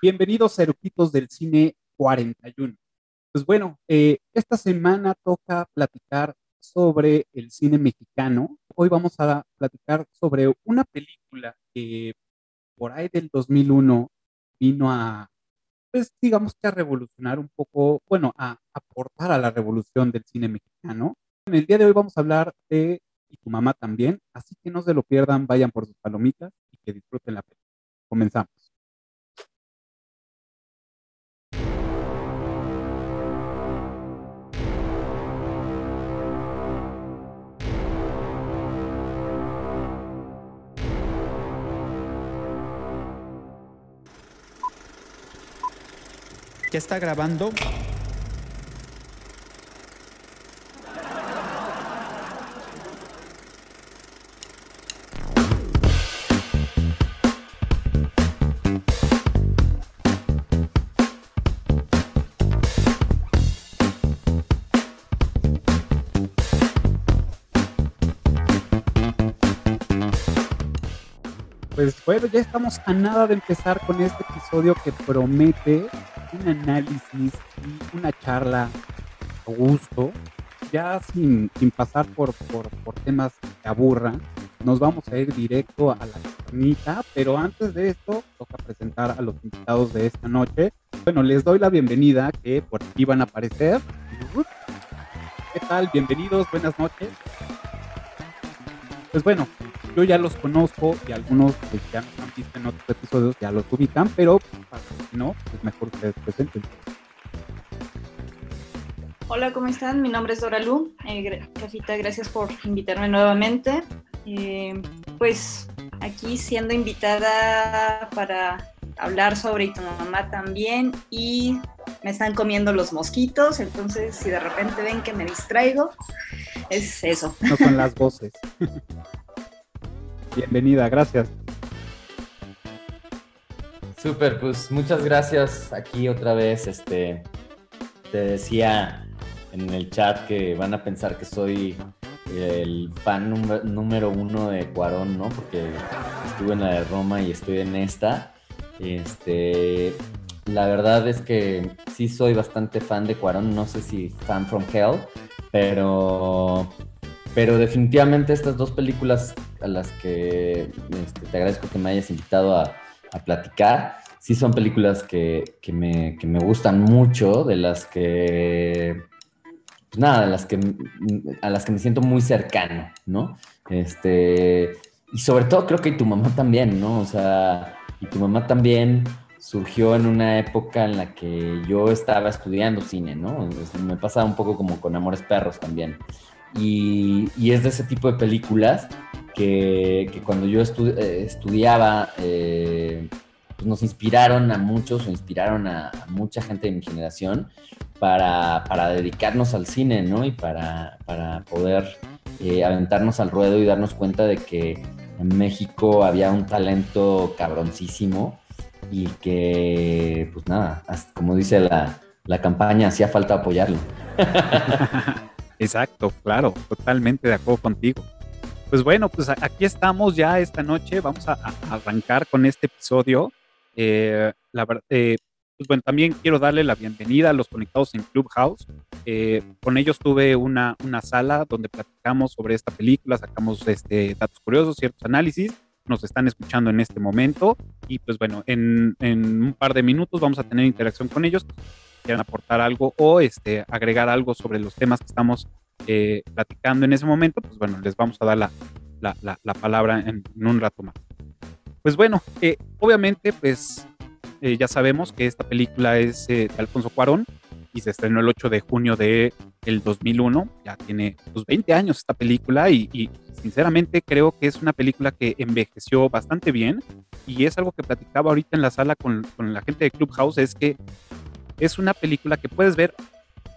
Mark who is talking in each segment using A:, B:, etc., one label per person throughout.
A: Bienvenidos Eruquitos del Cine 41. Pues bueno, eh, esta semana toca platicar sobre el cine mexicano. Hoy vamos a platicar sobre una película que por ahí del 2001 vino a, pues digamos que a revolucionar un poco, bueno, a aportar a la revolución del cine mexicano. En el día de hoy vamos a hablar de Y tu mamá también, así que no se lo pierdan, vayan por sus palomitas y que disfruten la película. Comenzamos.
B: ¿Ya está grabando?
A: Pues bueno, ya estamos a nada de empezar con este episodio que promete un análisis y una charla a gusto, ya sin, sin pasar por, por, por temas que aburran. Nos vamos a ir directo a la carnita, pero antes de esto toca presentar a los invitados de esta noche. Bueno, les doy la bienvenida que por aquí van a aparecer. ¿Qué tal? Bienvenidos, buenas noches. Pues bueno, yo ya los conozco y algunos que ya nos han visto en otros episodios ya los ubican, pero para que no, es mejor que se presenten.
C: Hola, ¿cómo están? Mi nombre es Dora Lu. Eh, Cafita, gracias por invitarme nuevamente. Eh, pues aquí siendo invitada para hablar sobre y tu mamá también y me están comiendo los mosquitos, entonces si de repente ven que me distraigo, es eso.
A: No son las voces. Bienvenida, gracias.
D: Súper, pues muchas gracias aquí otra vez. Este, te decía en el chat que van a pensar que soy el fan número, uno de Cuarón, ¿no? Porque estuve en la de Roma y estoy en esta. Este, la verdad es que sí soy bastante fan de Cuarón, no sé si fan from hell, pero, pero definitivamente estas dos películas a las que este, te agradezco que me hayas invitado a, platicar, sí son películas que, que, me, que, me, gustan mucho, de las que, pues nada, de las que, a las que me siento muy cercano, ¿no? Este, y sobre todo creo que tu mamá también, ¿no? O sea, y tu mamá también surgió en una época en la que yo estaba estudiando cine, ¿no? Me pasaba un poco como con Amores Perros también. Y, es de ese tipo de películas que, cuando yo estu eh, estudiaba, eh, pues nos inspiraron a muchos o inspiraron a, mucha gente de mi generación para, dedicarnos al cine, ¿no? Y para, para poder eh, aventarnos al ruedo y darnos cuenta de que en México había un talento cabroncísimo y que, pues nada, como dice la, la campaña, hacía falta apoyarlo.
A: Exacto, claro, totalmente de acuerdo contigo. Pues bueno, pues aquí estamos ya esta noche, vamos a, arrancar con este episodio. Eh, eh, pues bueno, también quiero darle la bienvenida a los conectados en Clubhouse. Eh, con ellos tuve una, una sala donde platicamos sobre esta película, sacamos este, datos curiosos, ciertos análisis nos están escuchando en este momento. Y pues bueno, en, en, un par de minutos vamos a tener interacción con ellos. Quieran aportar algo o este, agregar algo sobre los temas que estamos eh, platicando en ese momento, pues bueno, les vamos a dar la, la, la, la palabra en, en, un rato más. Pues bueno, eh, obviamente, pues eh, ya sabemos que esta película es de Alfonso Cuarón y se estrenó el 8 de junio de el 2001. Ya tiene pues, 20 años esta película y, y, sinceramente creo que es una película que envejeció bastante bien y es algo que platicaba ahorita en la sala con, con la gente de Clubhouse, es que es una película que puedes ver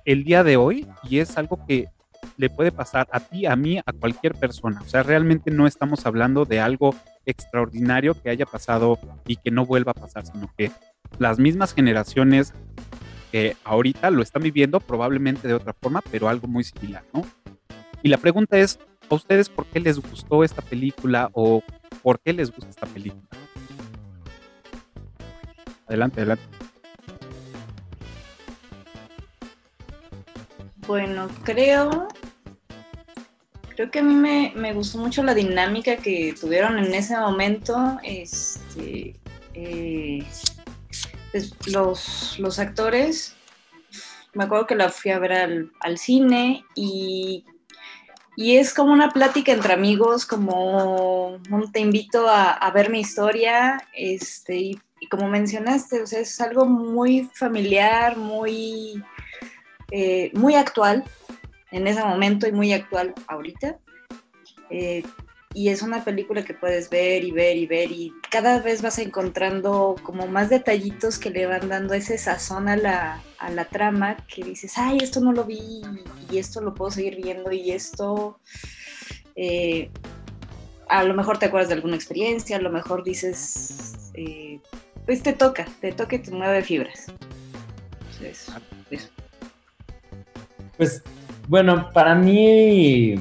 A: el día de hoy y es algo que le puede pasar a ti, a mí, a cualquier persona. O sea, realmente no estamos hablando de algo extraordinario que haya pasado y que no vuelva a pasar, sino que las mismas generaciones que ahorita lo están viviendo probablemente de otra forma, pero algo muy similar, ¿no? Y la pregunta es, ¿a ustedes por qué les gustó esta película o por qué les gusta esta película? Adelante, adelante.
C: Bueno, creo, creo que a mí me, me gustó mucho la dinámica que tuvieron en ese momento. Este, eh, pues, los, los actores, me acuerdo que la fui a ver al, al cine y y es como una plática entre amigos, como te invito a, ver mi historia, este, y, como mencionaste, o sea, es algo muy familiar, muy, eh, muy actual en ese momento y muy actual ahorita. Eh, y es una película que puedes ver y ver y ver y cada vez vas encontrando como más detallitos que le van dando ese sazón a la, a la trama que dices, ay, esto no lo vi y esto lo puedo seguir viendo y esto... Eh, a lo mejor te acuerdas de alguna experiencia, a lo mejor dices, eh, pues te toca, te toca y te mueve fibras.
D: Pues bueno, para mí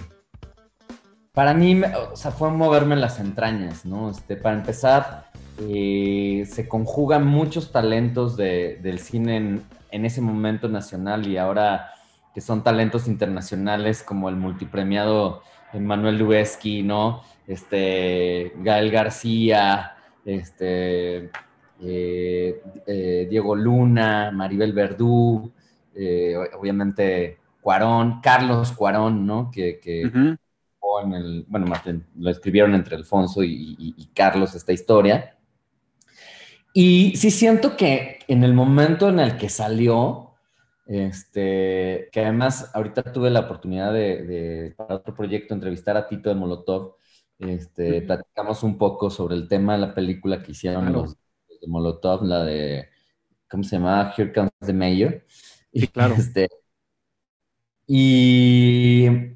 D: para mí, o sea, fue moverme las entrañas, ¿no? Este, para empezar, eh, se conjugan muchos talentos del cine en, ese momento nacional y ahora que son talentos internacionales como el multipremiado Manuel Lubezki, ¿no? Este, Gael García, este, eh, eh, Diego Luna, Maribel Verdú, obviamente Cuarón, Carlos Cuarón, ¿no? Que, en el, bueno, más bien lo escribieron entre Alfonso y, Carlos esta historia. Y sí siento que en el momento en el que salió, este, que además ahorita tuve la oportunidad de, para otro proyecto, entrevistar a Tito de Molotov, este, platicamos un poco sobre el tema de la película que hicieron los, de Molotov, la de, ¿cómo se llama? Here Comes the Mayor.
A: Sí, claro.
D: Este, y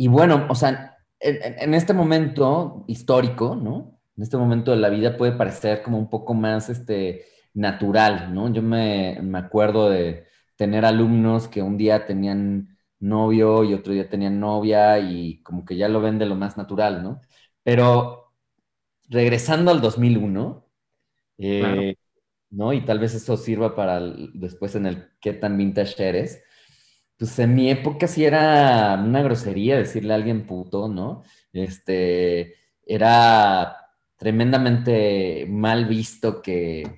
D: y bueno, o sea, en, este momento histórico, ¿no? En este momento de la vida puede parecer como un poco más este, natural, ¿no? Yo me, me acuerdo de tener alumnos que un día tenían novio y otro día tenían novia y como que ya lo ven de lo más natural, ¿no? Pero regresando al 2001, eh, ¿no? Y tal vez eso sirva para después en el qué tan vintage eres pues en mi época sí era una grosería decirle a alguien puto, ¿no? Este, era tremendamente mal visto que,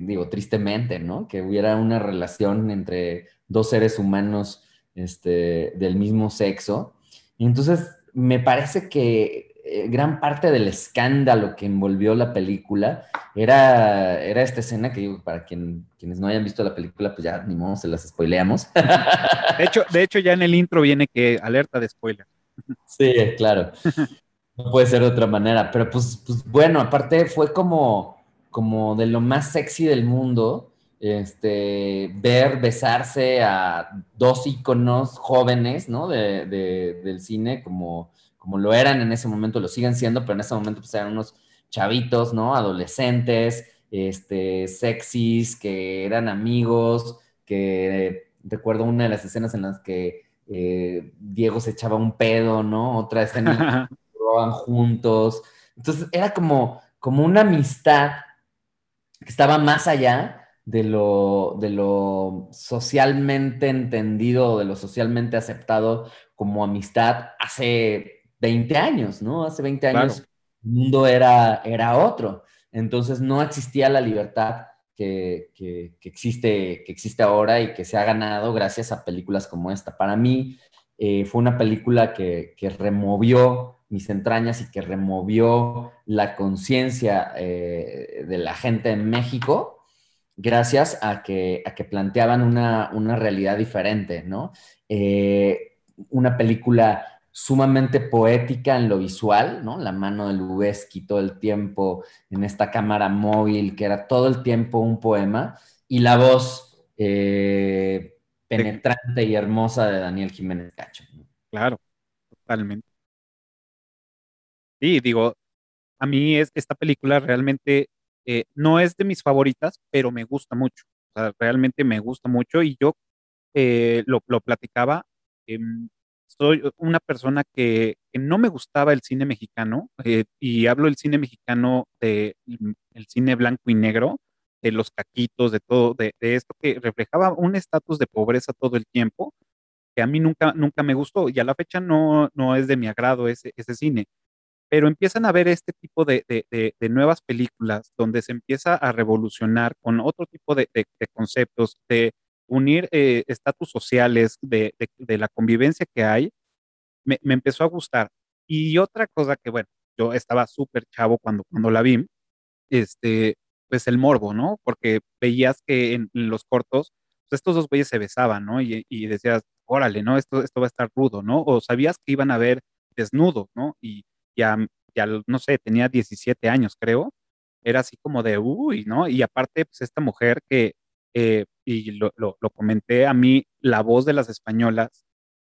D: digo, tristemente, ¿no? Que hubiera una relación entre dos seres humanos este, del mismo sexo. Y entonces me parece que eh, gran parte del escándalo que envolvió la película era, era esta escena que digo, para quien, quienes no hayan visto la película, pues ya ni modo, se las spoileamos.
A: De hecho, de hecho, ya en el intro viene que alerta de spoiler.
D: Sí, claro. No puede ser de otra manera, pero pues, pues bueno, aparte fue como, como de lo más sexy del mundo, este, ver besarse a dos íconos jóvenes, ¿no? De, del cine, como como lo eran en ese momento, lo siguen siendo, pero en ese momento pues eran unos chavitos, ¿no? Adolescentes, este, sexys, que eran amigos, que recuerdo una de las escenas en las que eh, Diego se echaba un pedo, ¿no? Otra escena roban juntos. Entonces era como, como una amistad que estaba más allá de lo, de lo socialmente entendido, de lo socialmente aceptado como amistad hace 20 años, ¿no? Hace 20 años el mundo era, era otro. Entonces no existía la libertad que, existe, que existe ahora y que se ha ganado gracias a películas como esta. Para mí eh, fue una película que, removió mis entrañas y que removió la conciencia eh, de la gente en México gracias a que, a que planteaban una, realidad diferente, ¿no? Eh, una película sumamente poética en lo visual, ¿no? La mano de Lubeski todo el tiempo en esta cámara móvil, que era todo el tiempo un poema, y la voz eh, penetrante y hermosa de Daniel Jiménez Cacho.
A: Claro, totalmente. Sí, digo, a mí es, esta película realmente eh, no es de mis favoritas, pero me gusta mucho. O sea, realmente me gusta mucho y yo eh, lo, lo, platicaba. Soy una persona que, no me gustaba el cine mexicano, eh, y hablo del cine mexicano, de, el cine blanco y negro, de los caquitos, de todo, de, esto que reflejaba un estatus de pobreza todo el tiempo, que a mí nunca, nunca me gustó y a la fecha no, no es de mi agrado ese, ese cine. Pero empiezan a ver este tipo de, de, nuevas películas donde se empieza a revolucionar con otro tipo de, conceptos, de unir eh, estatus sociales, de, la convivencia que hay, me, me empezó a gustar. Y otra cosa que, bueno, yo estaba súper chavo cuando, cuando la vi, este, pues el morbo, ¿no? Porque veías que en los cortos, pues estos dos güeyes se besaban, ¿no? Y, decías, órale, ¿no? Esto, esto va a estar rudo, ¿no? O sabías que iban a ver desnudos, ¿no? Y ya, ya, no sé, tenía 17 años, creo. Era así como de, uy, ¿no? Y aparte, pues esta mujer que, eh, y lo, comenté a mí, la voz de las españolas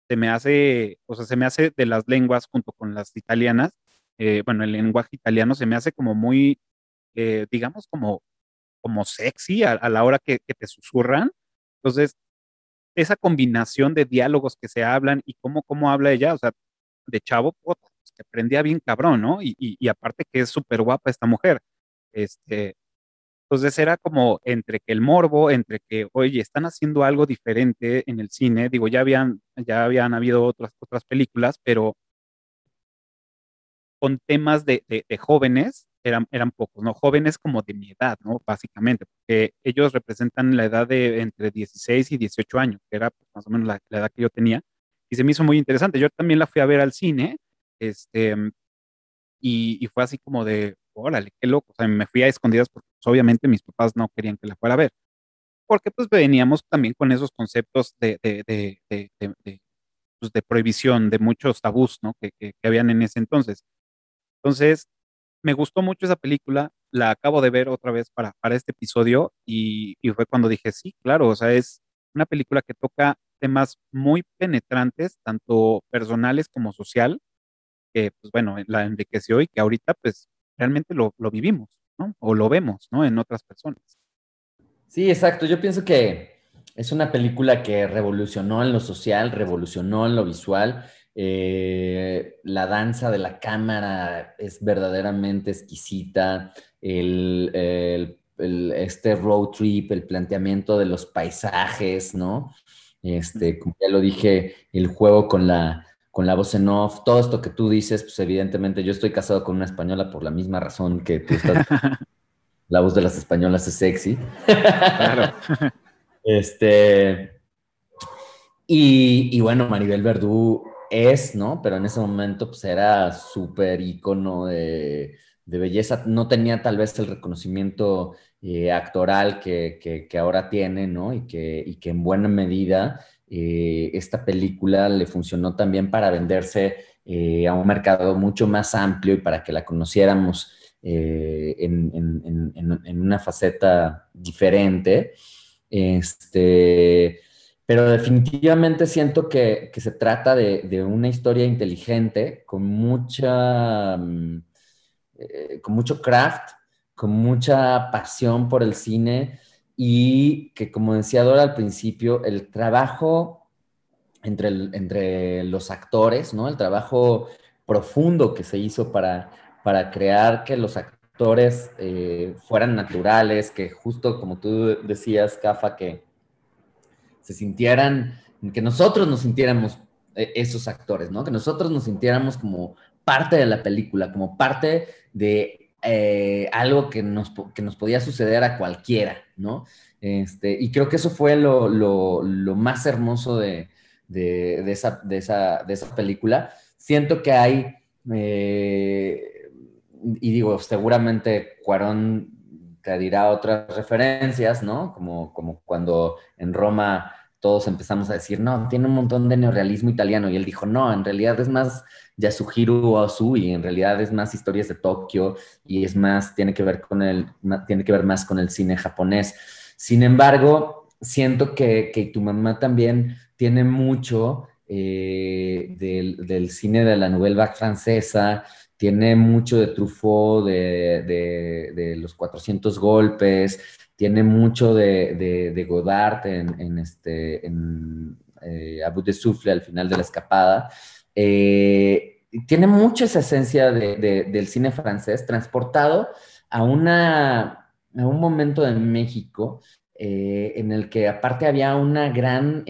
A: se me hace, o sea, se me hace de las lenguas junto con las italianas, eh, bueno, el lenguaje italiano se me hace como muy, eh, digamos, como, como sexy a, la hora que, te susurran. Entonces, esa combinación de diálogos que se hablan y cómo, cómo habla ella, o sea, de chavo, pues, te prendía bien cabrón, ¿no? Y, y, aparte que es súper guapa esta mujer. Este, entonces era como entre que el morbo, entre que, oye, están haciendo algo diferente en el cine, digo, ya habían, ya habían habido otras, otras películas, pero con temas de, de jóvenes eran, eran pocos, ¿no? Jóvenes como de mi edad, ¿no? Básicamente, porque ellos representan la edad de entre 16 y 18 años, que era pues, más o menos la, edad que yo tenía, y se me hizo muy interesante. Yo también la fui a ver al cine, este, y, y fue así como de, órale, qué loco, o sea, me fui a escondidas porque obviamente mis papás no querían que la fuera a ver, porque pues veníamos también con esos conceptos de, de, de, pues, de prohibición, de muchos tabús, ¿no? Que, que, que, habían en ese entonces. Entonces, me gustó mucho esa película, la acabo de ver otra vez para, para este episodio y, fue cuando dije, sí, claro, o sea, es una película que toca temas muy penetrantes, tanto personales como social, que pues bueno, la enriqueció y que ahorita pues realmente lo, lo vivimos, ¿no? O lo vemos, ¿no? En otras personas.
D: Sí, exacto. Yo pienso que es una película que revolucionó en lo social, revolucionó en lo visual eh, la danza de la cámara es verdaderamente exquisita. El, este road trip, el planteamiento de los paisajes, ¿no? Este, como ya lo dije, el juego con la, con la voz en off, todo esto que tú dices, pues evidentemente yo estoy casado con una española por la misma razón que tú estás. la voz de las españolas es sexy. Claro. este. Y, y bueno, Maribel Verdú es, ¿no? Pero en ese momento pues era súper ícono de, belleza. No tenía tal vez el reconocimiento eh, actoral que, ahora tiene, ¿no? Y que, que en buena medida eh, esta película le funcionó también para venderse eh, a un mercado mucho más amplio y para que la conociéramos en, en, una faceta diferente. Este, pero definitivamente siento que, se trata de, una historia inteligente, con mucha, mm, eh, con mucho craft, con mucha pasión por el cine y que, como decía Dora al principio, el trabajo entre, entre los actores, ¿no? El trabajo profundo que se hizo para, para crear que los actores eh, fueran naturales, que justo como tú decías, Cafa, que se sintieran, que nosotros nos sintiéramos eh, esos actores, ¿no? Que nosotros nos sintiéramos como parte de la película, como parte de eh, algo que nos, nos podía suceder a cualquiera, ¿no? Este, y creo que eso fue lo, más hermoso de, esa, de, esa, película. Siento que hay, eh, y digo, seguramente Cuarón te dirá otras referencias, ¿no? Como, como cuando en Roma todos empezamos a decir, no, tiene un montón de neorealismo italiano. Y él dijo, no, en realidad es más Yasuhiro Ozu y en realidad es más historias de Tokio y es más, tiene que ver con el, tiene que ver más con el cine japonés. Sin embargo, siento que, que tu mamá también tiene mucho eh, del, del, cine de la Nouvelle Vague francesa, tiene mucho de Truffaut, de, de, de los 400 golpes, tiene mucho de, Godard en, este, en eh, Abu de Souffle al final de la escapada. Eh, tiene mucha esa esencia del cine francés transportado a una, un momento de México eh, en el que aparte había una gran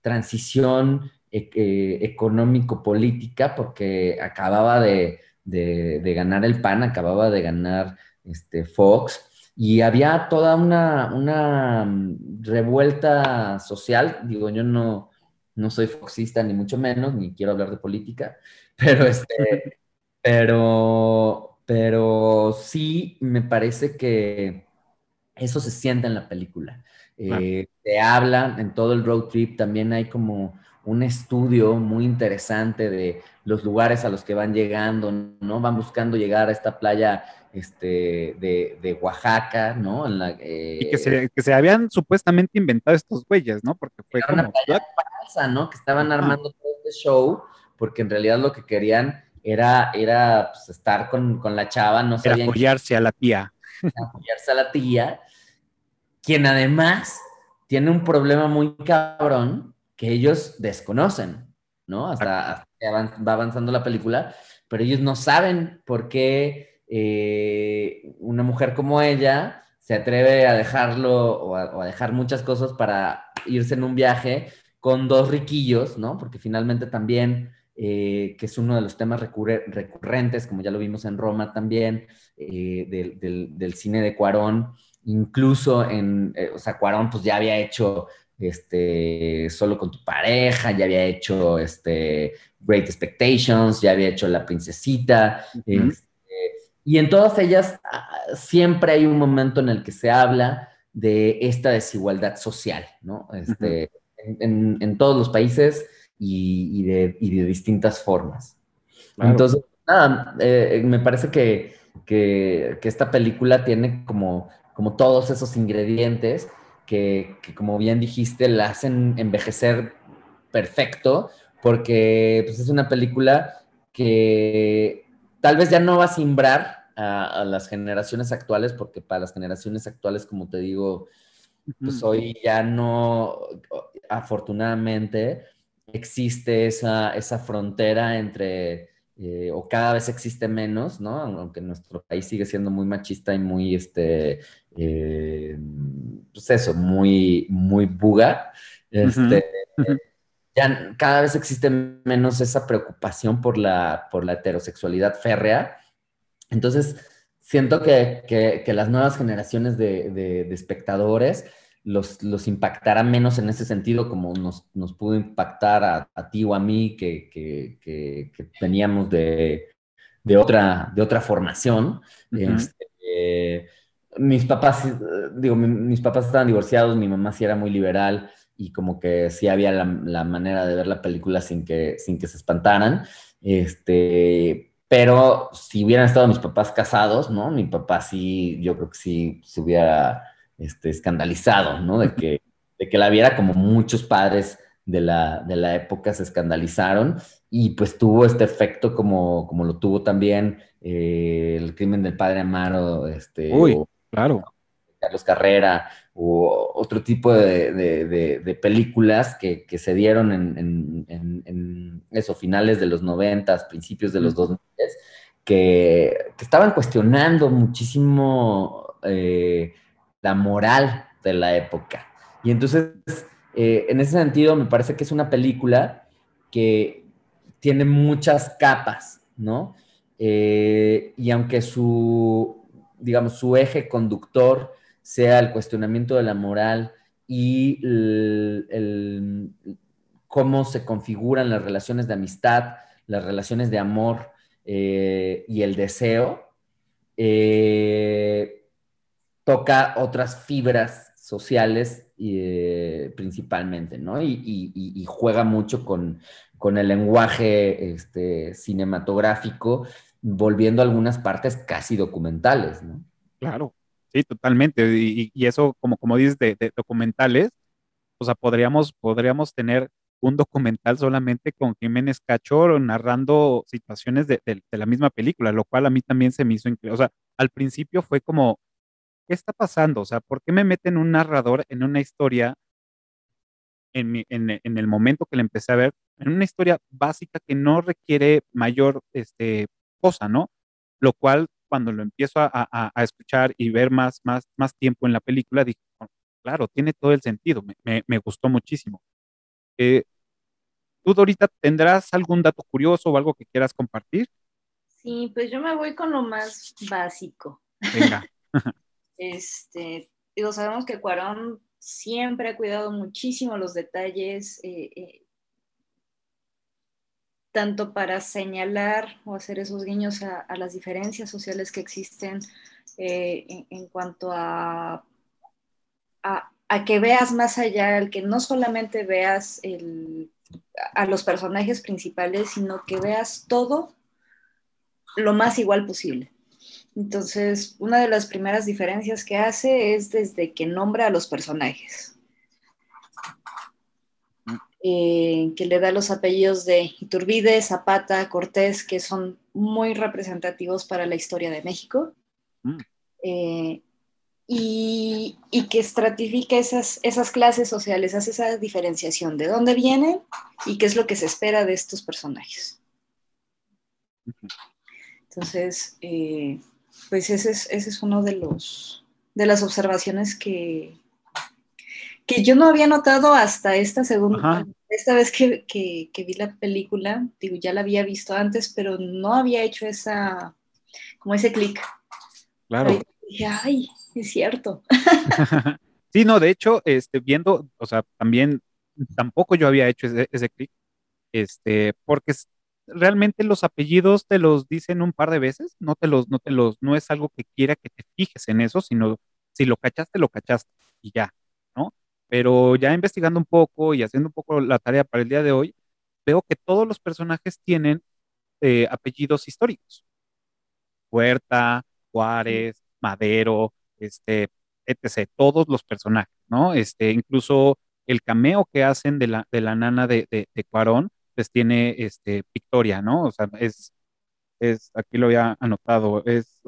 D: transición e-, económico-política porque acababa de, ganar el PAN, acababa de ganar este, Fox, y había toda una, una revuelta social, digo, yo no, no soy foxista ni mucho menos, ni quiero hablar de política, pero este, pero, pero sí me parece que eso se siente en la película. Eh, te habla en todo el road trip, también hay como un estudio muy interesante de los lugares a los que van llegando, ¿no? Van buscando llegar a esta playa este, de, Oaxaca, ¿no?
A: y que se, que se, habían supuestamente inventado estos güeyes, ¿no? Porque fue
D: como... Una playa falsa, ¿no? Que estaban armando todo este show, porque en realidad lo que querían era, era pues, estar con, la chava, no
A: sabían... apoyarse a la tía.
D: Apoyarse a la tía, quien además tiene un problema muy cabrón que ellos desconocen, ¿no? Hasta, que va avanzando la película, pero ellos no saben por qué eh, una mujer como ella se atreve a dejarlo o a, dejar muchas cosas para irse en un viaje con dos riquillos, ¿no? Porque finalmente también, eh, que es uno de los temas recurrentes, como ya lo vimos en Roma también, eh, del, cine de Cuarón, incluso en, o sea, Cuarón pues ya había hecho este, solo con tu pareja, ya había hecho este, Great Expectations, ya había hecho La Princesita, y en todas ellas ah, siempre hay un momento en el que se habla de esta desigualdad social, ¿no? Este, en, todos los países y, de, distintas formas. Entonces, nada, eh, me parece que, esta película tiene como, como todos esos ingredientes que, como bien dijiste, la hacen envejecer perfecto, porque pues, es una película que tal vez ya no va a simbrar a, las generaciones actuales, porque para las generaciones actuales, como te digo, pues hoy ya no, afortunadamente, existe esa, esa frontera entre, eh, o cada vez existe menos, ¿no? Aunque nuestro país sigue siendo muy machista y muy, este, eh, pues eso, muy, muy buga. Este, ya cada vez existe menos esa preocupación por la, por la heterosexualidad férrea. Entonces, siento que, las nuevas generaciones de, espectadores los, los, impactará menos en ese sentido como nos, pudo impactar a, ti o a mí que, veníamos de, otra, de otra formación. Este, mis papás, digo, mis papás estaban divorciados, mi mamá sí era muy liberal y como que sí había la, manera de ver la película sin que, sin que se espantaran. Este, pero si hubieran estado mis papás casados, ¿no? Mi papá sí, yo creo que sí se hubiera este, escandalizado, ¿no? De que, de que la viera como muchos padres de la, de la época se escandalizaron y pues tuvo este efecto como, como lo tuvo también eh, el crimen del padre Amaro, este,
A: Uy, claro.
D: Carlos Carrera, o otro tipo de, películas que, se dieron en, eso, finales de los noventas, principios de los dos meses, que, estaban cuestionando muchísimo eh, la moral de la época. Y entonces, eh, en ese sentido, me parece que es una película que tiene muchas capas, ¿no? Eh, y aunque su, digamos, su eje conductor sea el cuestionamiento de la moral y cómo se configuran las relaciones de amistad, las relaciones de amor eh, y el deseo, eh, toca otras fibras sociales eh, principalmente, ¿no? Y, juega mucho con, el lenguaje este, cinematográfico, volviendo algunas partes casi documentales, ¿no?
A: Claro, Sí, totalmente. Y, eso, como, como dices, de, documentales, o sea, podríamos, podríamos tener un documental solamente con Jiménez Cachorro narrando situaciones de, la misma película, lo cual a mí también se me hizo increíble. O sea, al principio fue como, ¿qué está pasando? O sea, ¿por qué me meten un narrador en una historia en, en, el momento que la empecé a ver, en una historia básica que no requiere mayor este, cosa, ¿no? Lo cual cuando lo empiezo a, escuchar y ver más, más, más tiempo en la película, dije, oh, claro, tiene todo el sentido, me, gustó muchísimo. Eh, ¿Tú, Dorita, tendrás algún dato curioso o algo que quieras compartir?
C: Sí, pues yo me voy con lo más básico.
A: Venga.
C: este, digo, sabemos que Cuarón siempre ha cuidado muchísimo los detalles, eh, eh, tanto para señalar o hacer esos guiños a, las diferencias sociales que existen eh, en, cuanto a, que veas más allá, al que no solamente veas a los personajes principales, sino que veas todo lo más igual posible. Entonces, una de las primeras diferencias que hace es desde que nombra a los personajes. Eh, que le da los apellidos de Iturbide, Zapata, Cortés, que son muy representativos para la historia de México. Mm. Eh, y, que estratifica esas, esas clases sociales, hace esa diferenciación de dónde vienen y qué es lo que se espera de estos personajes. Entonces, eh, pues ese es, ese es uno de los de las observaciones que, que yo no había notado hasta esta segunda, esta vez que, vi la película, digo, ya la había visto antes, pero no había hecho esa, como ese clic.
A: Claro.
C: dije, ay, es cierto.
A: sí, no, de hecho, este, viendo, o sea, también tampoco yo había hecho ese, ese clic, este, porque realmente los apellidos te los dicen un par de veces, no te los, no te los, no es algo que quiera que te fijes en eso, sino si lo cachaste, lo cachaste y ya. Pero ya investigando un poco y haciendo un poco la tarea para el día de hoy, veo que todos los personajes tienen eh, apellidos históricos. Huerta, Juárez, Madero, este, etc. Todos los personajes, ¿no? Este, incluso el cameo que hacen de la, de la nana de, de, de Cuarón, pues tiene este, Victoria, ¿no? O sea, es, es aquí lo había anotado, es...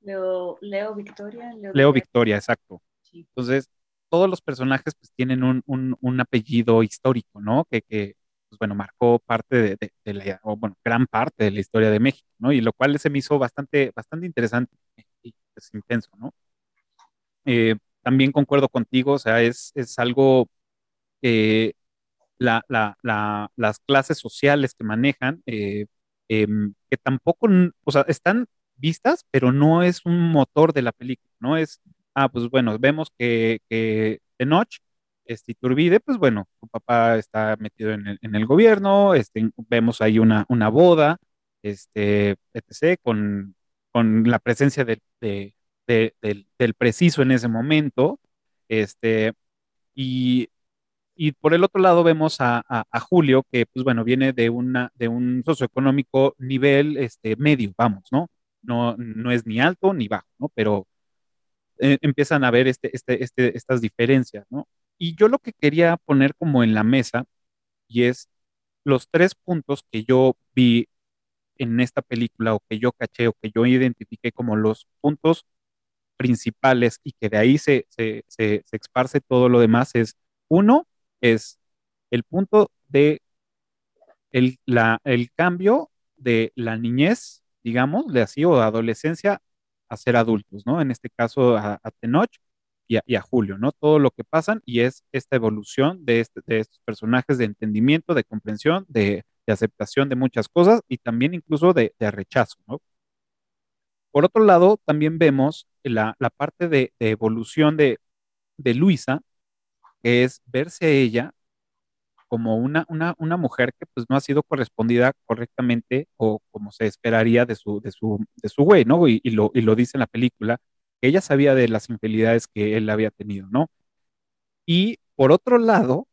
C: Leo, Leo Victoria.
A: Leo, Victoria, exacto. Entonces, todos los personajes pues tienen un, un, apellido histórico, ¿no? Que, que pues, bueno, marcó parte de, de, la, o bueno, gran parte de la historia de México, ¿no? Y lo cual se me hizo bastante, bastante interesante y pues, intenso, ¿no? Eh, también concuerdo contigo, o sea, es, es algo que la, la, las clases sociales que manejan, eh, em, que tampoco, o sea, están vistas, pero no es un motor de la película, no es, ah, pues bueno, vemos que, que noche este Iturbide, pues bueno, su papá está metido en el, en el gobierno, este, vemos ahí una, una boda, este, etc., con, con la presencia de, de, del, del, preciso en ese momento, este, y y por el otro lado vemos a, Julio, que pues bueno, viene de, una, de un socioeconómico nivel este, medio, vamos, ¿no? ¿no? No es ni alto ni bajo, ¿no? Pero eh, empiezan a ver este, este, este, estas diferencias, ¿no? Y yo lo que quería poner como en la mesa, y es los tres puntos que yo vi en esta película o que yo caché o que yo identifiqué como los puntos principales y que de ahí se, se, se, se esparce todo lo demás es, uno, es el punto de el, la, el cambio de la niñez, digamos, de así, o adolescencia a ser adultos, ¿no? En este caso a, Tenoch y a, Julio, ¿no? Todo lo que pasan y es esta evolución de, este, estos personajes de entendimiento, de comprensión, de, aceptación de muchas cosas y también incluso de, rechazo, ¿no? Por otro lado, también vemos la, la parte de, evolución de, Luisa, es verse a ella como una, una, una, mujer que pues no ha sido correspondida correctamente o como se esperaría de su, de su, de su güey, ¿no? Y, lo, y lo dice en la película, que ella sabía de las infidelidades que él había tenido, ¿no? Y por otro lado,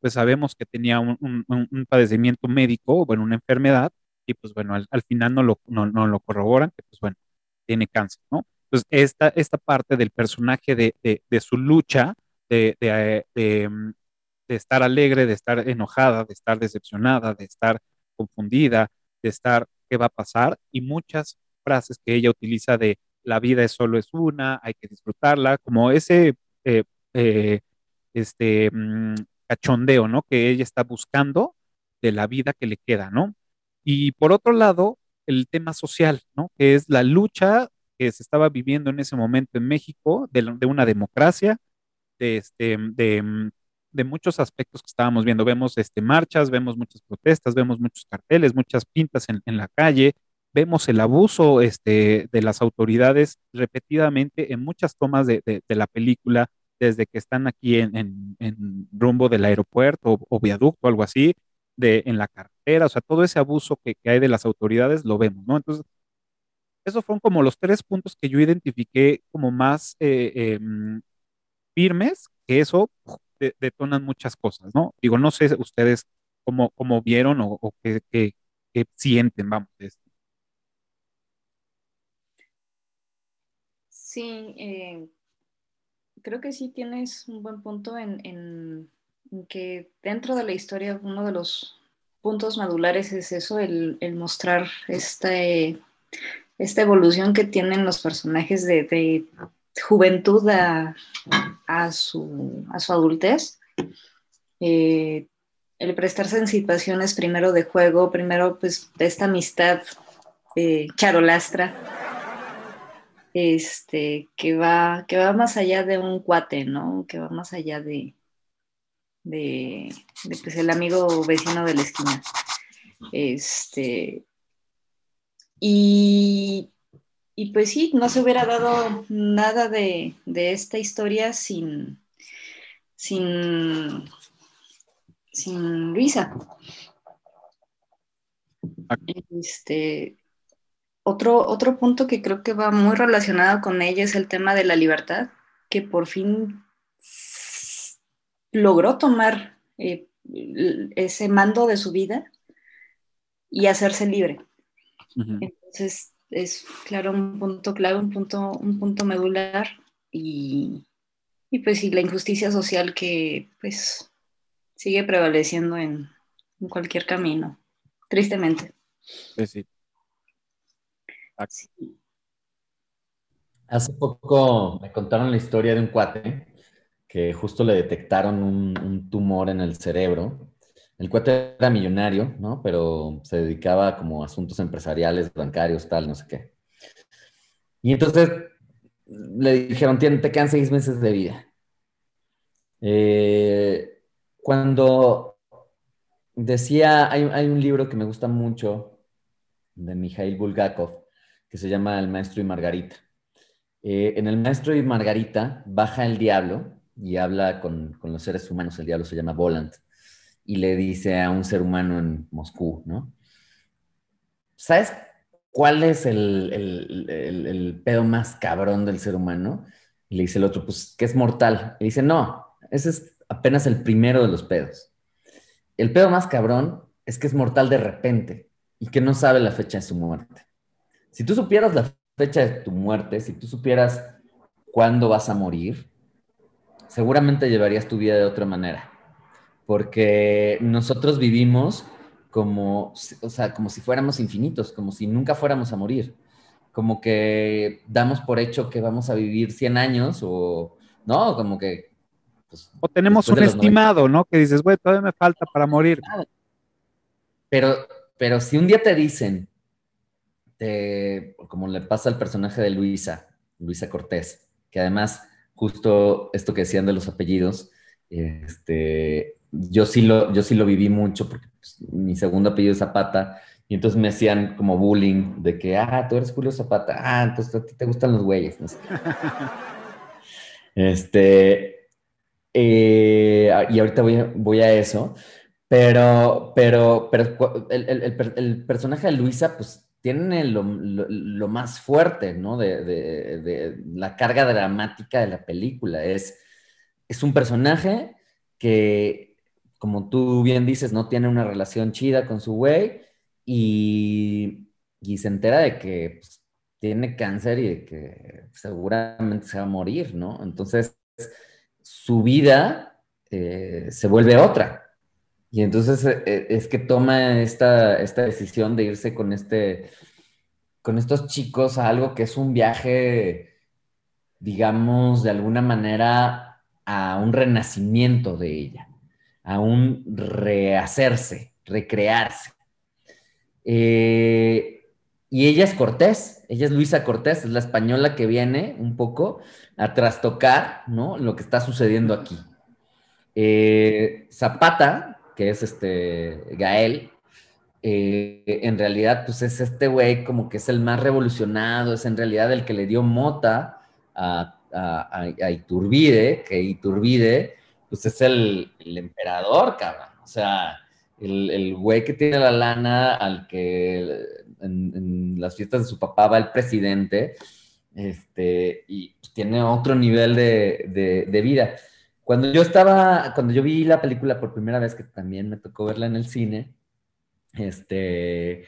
A: pues sabemos que tenía un, un, padecimiento médico, bueno, una enfermedad, y pues bueno, al, final no lo, no, no, lo corroboran, que pues bueno, tiene cáncer, ¿no? Entonces, esta, esta parte del personaje de, de, de su lucha de, mm, de, estar alegre, de estar enojada, de estar decepcionada, de estar confundida, de estar qué va a pasar y muchas frases que ella utiliza de la vida es solo es una, hay que disfrutarla, como ese eh, eh, este mm, cachondeo, ¿no? Que ella está buscando de la vida que le queda, ¿no? Y por otro lado, el tema social, ¿no? Que es la lucha que se estaba viviendo en ese momento en México de, de una democracia, de, este, de, de, muchos aspectos que estábamos viendo. Vemos este, marchas, vemos muchas protestas, vemos muchos carteles, muchas pintas en, en la calle, vemos el abuso este, de las autoridades repetidamente en muchas tomas de, de, de la película, desde que están aquí en, en, en rumbo del aeropuerto o, o, viaducto, algo así, de, en la carretera, o sea, todo ese abuso que, que hay de las autoridades lo vemos, ¿no? Entonces, esos fueron como los tres puntos que yo identifiqué como más eh, eh, firmes, que eso de, detonan muchas cosas, ¿no? Digo, no sé ustedes cómo, cómo vieron o, qué, qué, sienten, vamos.
C: Sí, eh, creo que sí tienes un buen punto en, en, que dentro de la historia uno de los puntos madulares es eso, el, el mostrar este, esta evolución que tienen los personajes de juventud a, su, a, su, adultez. Eh, el prestarse en situaciones primero de juego, primero pues de esta amistad eh, charolastra, este, que va, que va más allá de un cuate, ¿no? Que va más allá de, de, de pues, el amigo vecino de la esquina. Este, y, y, pues sí, no se hubiera dado nada de, de esta historia sin, sin, sin Luisa. Este, otro, otro punto que creo que va muy relacionado con ella es el tema de la libertad, que por fin logró tomar eh, ese mando de su vida y hacerse libre. Uh -huh. Entonces, es claro un punto clave, un punto, un punto medular y, y pues sí, la injusticia social que pues sigue prevaleciendo en, en cualquier camino, tristemente.
A: Pues sí.
D: Sí. Hace poco me contaron la historia de un cuate que justo le detectaron un, un, tumor en el cerebro. El cuate era millonario, ¿no? Pero se dedicaba como a asuntos empresariales, bancarios, tal, no sé qué. Y entonces le dijeron, te quedan seis meses de vida. Eh, cuando decía, hay, un libro que me gusta mucho de Mikhail Bulgakov, que se llama El Maestro y Margarita. Eh, en El Maestro y Margarita baja el diablo y habla con, con, los seres humanos, el diablo se llama Volant, y le dice a un ser humano en Moscú, ¿no? ¿Sabes cuál es el, el, pedo más cabrón del ser humano? Y le dice el otro, pues que es mortal. Y dice, no, ese es apenas el primero de los pedos. El pedo más cabrón es que es mortal de repente y que no sabe la fecha de su muerte. Si tú supieras la fecha de tu muerte, si tú supieras cuándo vas a morir, seguramente llevarías tu vida de otra manera. Porque nosotros vivimos como, o sea, como si fuéramos infinitos, como si nunca fuéramos a morir. Como que damos por hecho que vamos a vivir 100 años o, ¿no? Como que...
A: Pues, o tenemos un estimado, 90. ¿no? Que dices, güey, todavía me falta para morir.
D: Pero, pero si un día te dicen, eh, como le pasa al personaje de Luisa, Luisa Cortés, que además, justo esto que decían de los apellidos, este, yo, sí lo, yo sí lo viví mucho porque pues, mi segundo apellido es Zapata, y entonces me hacían como bullying de que, ah, tú eres Julio Zapata, ah, entonces a ti te gustan los güeyes. No sé. este, eh, y ahorita voy, voy a eso, pero, pero, pero el, el, el, el personaje de Luisa, pues tiene lo, lo, lo, más fuerte, ¿no? De, de, de, la carga dramática de la película. Es, es un personaje que, como tú bien dices, no tiene una relación chida con su güey y, se entera de que pues, tiene cáncer y de que seguramente se va a morir, ¿no? Entonces, su vida eh, se vuelve otra. Y entonces eh, es que toma esta, esta decisión de irse con, este, con estos chicos a algo que es un viaje, digamos, de alguna manera a un renacimiento de ella, a un rehacerse, recrearse. Eh, Y ella es Cortés, ella es Luisa Cortés, es la española que viene un poco a trastocar, ¿no? Lo que está sucediendo aquí. Eh, Zapata, que es este Gael, eh, en realidad, pues es este güey como que es el más revolucionado, es en realidad el que le dio mota a, Iturbide, que Iturbide, pues es el, emperador, cabrón. O sea, el, güey que tiene la lana al que en, las fiestas de su papá va el presidente, este, y pues tiene otro nivel de, de vida. Cuando yo estaba, cuando yo vi la película por primera vez, que también me tocó verla en el cine, este,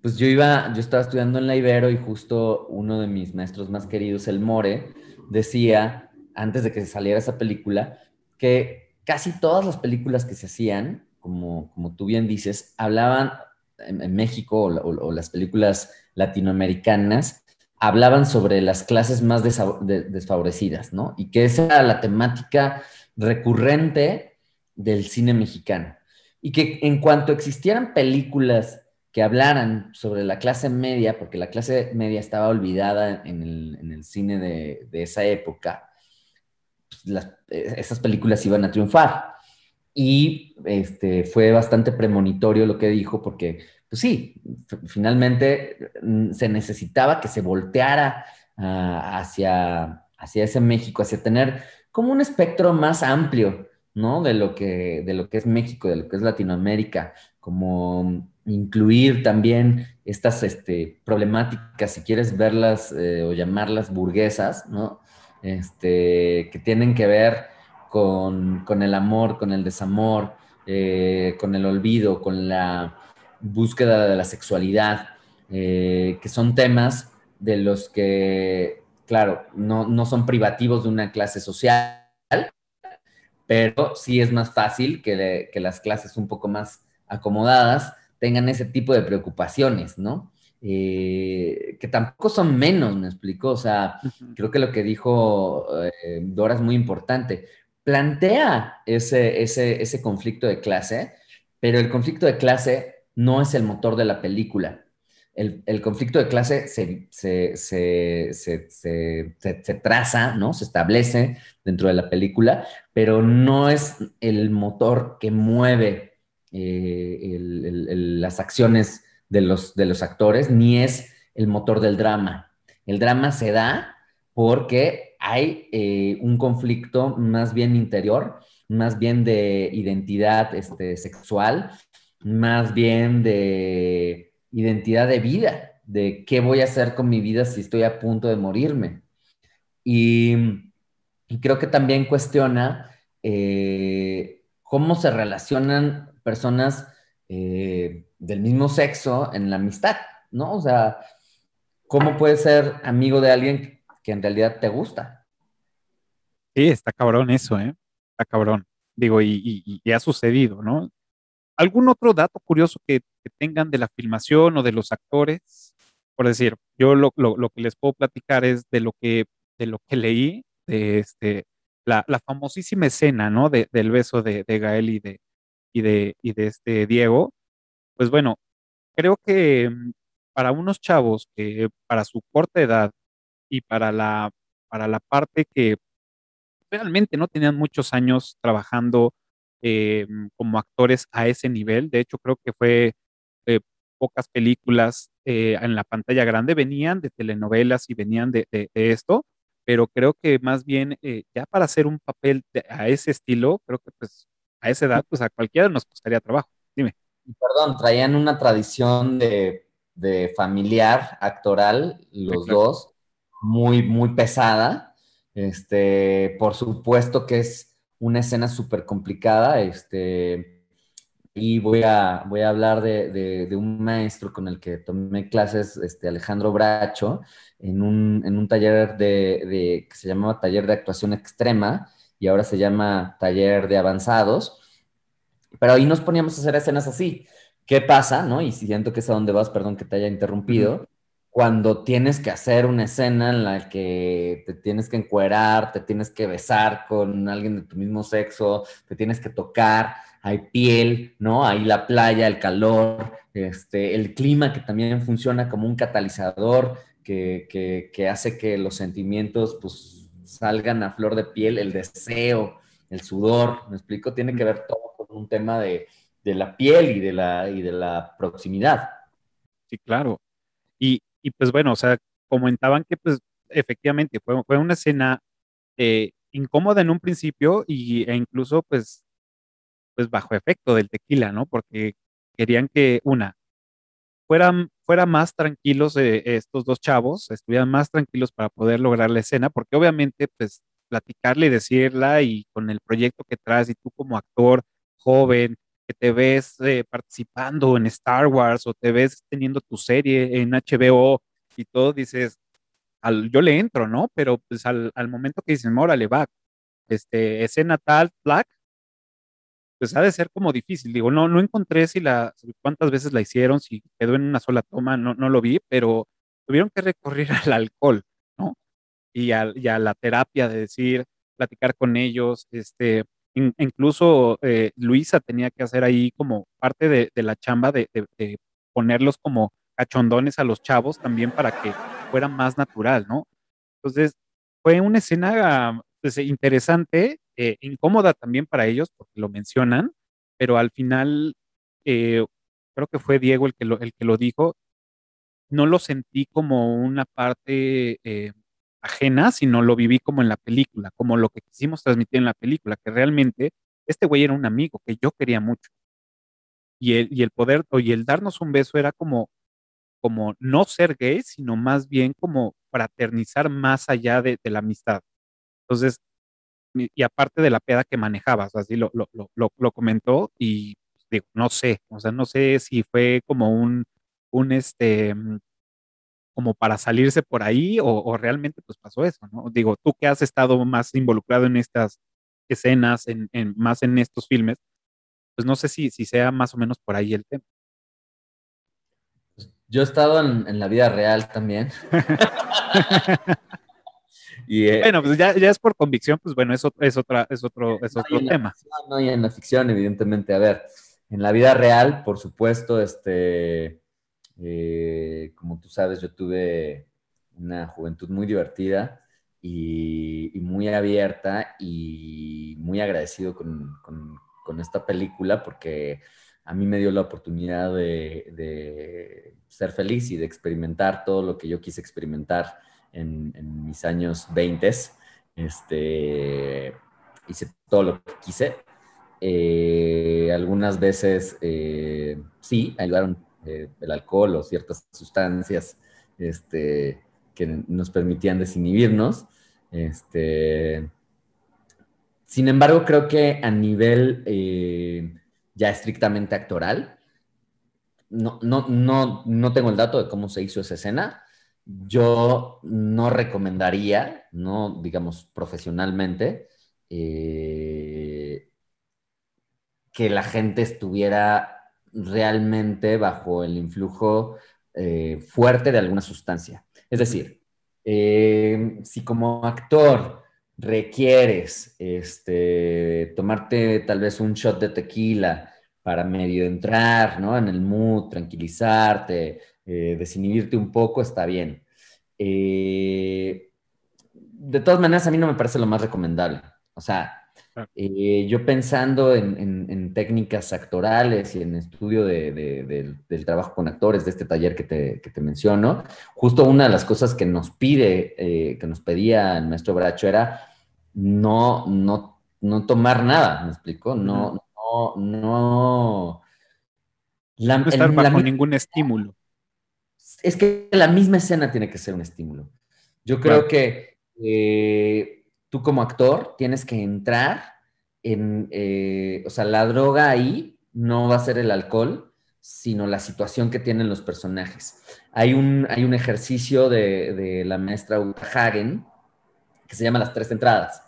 D: pues yo iba, yo estaba estudiando en la Ibero y justo uno de mis maestros más queridos, el More, decía, antes de que saliera esa película, que casi todas las películas que se hacían, como, como tú bien dices, hablaban en, México o, las películas latinoamericanas, hablaban sobre las clases más desfavorecidas, ¿no? Y que esa era la temática recurrente del cine mexicano y que en cuanto existieran películas que hablaran sobre la clase media, porque la clase media estaba olvidada en el, cine de, esa época, pues eh, esas películas iban a triunfar. Y este, fue bastante premonitorio lo que dijo, porque, pues sí, finalmente mm, se necesitaba que se volteara ah, hacia, hacia ese México, hacia tener como un espectro más amplio ¿no? De lo que, de lo que es México, de lo que es Latinoamérica, como incluir también estas este, problemáticas, si quieres verlas eh, o llamarlas burguesas, ¿no? Este, que tienen que ver con, el amor, con el desamor, eh, con el olvido, con la búsqueda de la sexualidad, eh, que son temas de los que, claro, no, no son privativos de una clase social, pero sí es más fácil que, las clases un poco más acomodadas tengan ese tipo de preocupaciones, ¿no? Eh, que tampoco son menos, me explico. O sea, creo que lo que dijo eh, Dora es muy importante. Plantea ese, ese, ese conflicto de clase, pero el conflicto de clase no es el motor de la película el, conflicto de clase se, se, traza, ¿no? Se establece dentro de la película, pero no es el motor que mueve eh, las acciones de los, de los actores, ni es el motor del drama. El drama se da porque hay eh, un conflicto más bien interior, más bien de identidad este, sexual, más bien de identidad de vida, de qué voy a hacer con mi vida si estoy a punto de morirme. Y, creo que también cuestiona eh, cómo se relacionan personas eh, del mismo sexo en la amistad, ¿no? O sea, ¿cómo puedes ser amigo de alguien que en realidad te gusta?
A: Sí, está cabrón eso, ¿eh? Está cabrón. Digo, y, y ha sucedido, ¿no? ¿Algún otro dato curioso que, tengan de la filmación o de los actores? Por decir, yo lo, que les puedo platicar es de lo que, de lo que leí, de este, la, famosísima escena, ¿no? del beso de, Gael y de, y, de, y de este Diego. Pues bueno, creo que mm, para unos chavos que para su corta edad y para la, para la parte que realmente no tenían muchos años trabajando eh, como actores a ese nivel. De hecho, creo que fue eh, pocas películas eh, en la pantalla grande, venían de telenovelas y venían de, esto, pero creo que más bien ya para hacer un papel a ese estilo, creo que pues a esa edad, pues a cualquiera nos costaría trabajo.
D: Perdón, traían una tradición de, familiar, actoral, los dos, muy, muy pesada. Este, por supuesto que es una escena súper complicada. Este, y voy a, voy a hablar de, un maestro con el que tomé clases, este, Alejandro Bracho, en un, taller de, que se llamaba Taller de Actuación Extrema y ahora se llama Taller de Avanzados. Pero ahí nos poníamos a hacer escenas así. ¿Qué pasa? ¿no? Y siento que es a donde vas, perdón que te haya interrumpido cuando tienes que hacer una escena en la que te tienes que encuerar, te tienes que besar con alguien de tu mismo sexo, te tienes que tocar, hay piel, ¿no? Hay la playa, el calor, este, el clima que también funciona como un catalizador que, que, hace que los sentimientos pues salgan a flor de piel, el deseo, el sudor, ¿me explico? Tiene que ver todo con un tema de, de la piel y de la, y de la proximidad.
A: Sí, claro. Y, y pues bueno, o sea, comentaban que pues efectivamente fue, fue una escena eh, incómoda en un principio y, e incluso pues, pues bajo efecto del tequila, ¿no? Porque querían que una, fueran, fuera más tranquilos eh, estos dos chavos, estuvieran más tranquilos para poder lograr la escena, porque obviamente pues platicarle y decirla y con el proyecto que traes y tú como actor joven, que te ves eh, participando en Star Wars o te ves teniendo tu serie en HBO y todo, dices, al, yo le entro, ¿no? Pero pues al, al momento que dicen, órale, va, este, escena tal, black, pues ha de ser como difícil. Digo, no, no encontré si la, cuántas veces la hicieron, si quedó en una sola toma, no, no lo vi, pero tuvieron que recurrir al alcohol. Y a, y a la terapia de decir, platicar con ellos, este, incluso eh, Luisa tenía que hacer ahí como parte de, la chamba de, ponerlos como cachondones a los chavos también para que fuera más natural, ¿no? Entonces, fue una escena pues, interesante, eh, incómoda también para ellos porque lo mencionan, pero al final eh, creo que fue Diego el que lo, el que lo dijo, no lo sentí como una parte ajena, sino lo viví como en la película, como lo que quisimos transmitir en la película, que realmente este güey era un amigo que yo quería mucho. Y el, y el poder, y el darnos un beso era como, como no ser gay, sino más bien como fraternizar más allá de, la amistad. Entonces, y, aparte de la peda que manejabas, así lo, lo, lo, lo comentó y digo, no sé, o sea, no sé si fue como un, un este, como para salirse por ahí o, realmente pues pasó eso, ¿no? Digo, tú que has estado más involucrado en estas escenas, en, más en estos filmes, pues no sé si, si sea más o menos por ahí el tema.
D: Yo he estado en, la vida real también.
A: y, eh, bueno, pues ya, es por convicción, pues bueno, es, es, otra, es otro, es otro tema.
D: no, y en la ficción, evidentemente. A ver, en la vida real, por supuesto, este eh, como tú sabes, yo tuve una juventud muy divertida y, muy abierta y muy agradecido con, esta película porque a mí me dio la oportunidad de, ser feliz y de experimentar todo lo que yo quise experimentar en, mis años 20. Este, hice todo lo que quise. Eh, algunas veces eh, sí, ayudaron eh, el alcohol o ciertas sustancias este, que nos permitían desinhibirnos. Este, sin embargo, creo que a nivel eh, ya estrictamente actoral, no, no, no, no tengo el dato de cómo se hizo esa escena. Yo no recomendaría, no digamos profesionalmente, eh, que la gente estuviera realmente bajo el influjo eh, fuerte de alguna sustancia. Es decir, eh, si como actor requieres este, tomarte tal vez un shot de tequila para medio entrar ¿no? en el mood, tranquilizarte, eh, desinhibirte un poco, está bien. de todas maneras, a mí no me parece lo más recomendable. O sea, eh, yo pensando en, técnicas actorales y en estudio del trabajo con actores de este taller que te, menciono, justo una de las cosas que nos pide, eh, que nos pedía el maestro Bracho era no, no, no tomar nada, ¿me explico? No, no, no.
A: no estar bajo ningún estímulo.
D: Es que la misma escena tiene que ser un estímulo. Yo creo que eh, tú como actor tienes que entrar en, eh, o sea, la droga ahí no va a ser el alcohol, sino la situación que tienen los personajes. Hay un, hay un ejercicio de, la maestra Uta Hagen que se llama las tres entradas.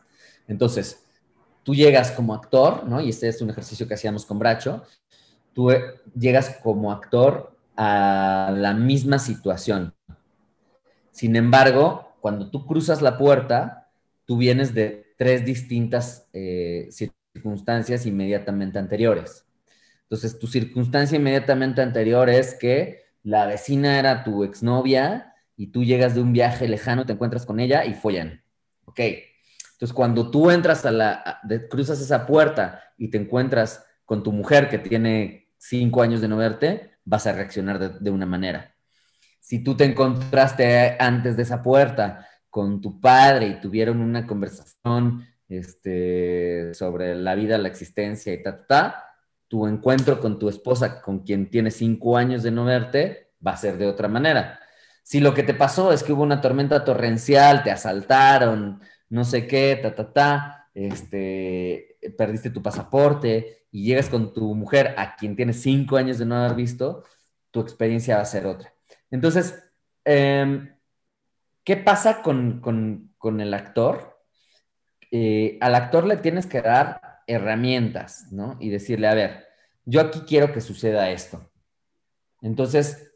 D: Entonces, tú llegas como actor, ¿no? Y este es un ejercicio que hacíamos con Bracho. Tú eh, llegas como actor a la misma situación. Sin embargo, cuando tú cruzas la puerta, tú vienes de tres distintas eh, circunstancias inmediatamente anteriores. Entonces, tu circunstancia inmediatamente anterior es que la vecina era tu exnovia y tú llegas de un viaje lejano, te encuentras con ella y follan. Ok. Entonces, cuando tú entras a la, cruzas esa puerta y te encuentras con tu mujer que tiene cinco años de no verte, vas a reaccionar de, una manera. Si tú te encontraste antes de esa puerta con tu padre y tuvieron una conversación este, sobre la vida, la existencia y ta, ta, ta, tu encuentro con tu esposa, con quien tienes cinco años de no verte, va a ser de otra manera. Si lo que te pasó es que hubo una tormenta torrencial, te asaltaron, no sé qué, ta, ta, ta, este, perdiste tu pasaporte y llegas con tu mujer a quien tienes cinco años de no haber visto, tu experiencia va a ser otra. Entonces, em, ¿qué pasa con, el actor? Eh, al actor le tienes que dar herramientas, ¿no? Y decirle, a ver, yo aquí quiero que suceda esto. Entonces,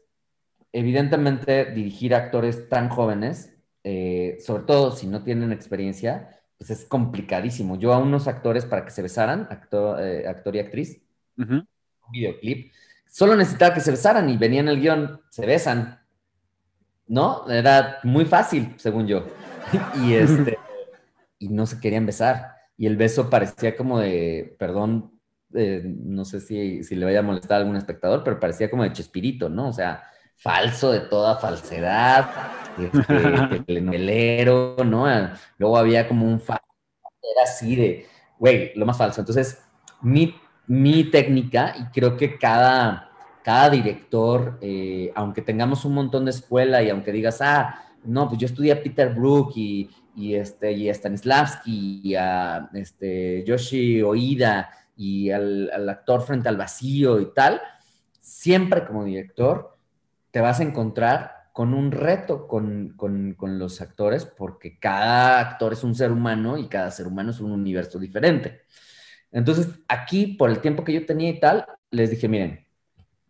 D: evidentemente, dirigir a actores tan jóvenes, eh, sobre todo si no tienen experiencia, pues es complicadísimo. Yo a unos actores para que se besaran, actor, eh, actor y actriz, un videoclip, solo necesitaba que se besaran y venía en el guion, se besan. ¿No? Era muy fácil, según yo. y, este, y no se querían besar y el beso parecía como de, perdón, eh, no sé si, si, le vaya a molestar a algún espectador, pero parecía como de Chespirito, ¿no? O sea, falso de toda falsedad, este, telenovelero, ¿no? Luego había como un falso, era así de, güey, lo más falso. Entonces, mi, mi técnica, y creo que cada, cada director, eh, aunque tengamos un montón de escuela y aunque digas, ah, no, pues yo estudié a Peter Brook y y, este, y a Stanislavski, y a este, Yoshi Oida, y al, actor frente al vacío y tal, siempre como director te vas a encontrar con un reto con, los actores, porque cada actor es un ser humano y cada ser humano es un universo diferente. Entonces, aquí, por el tiempo que yo tenía y tal, les dije, miren,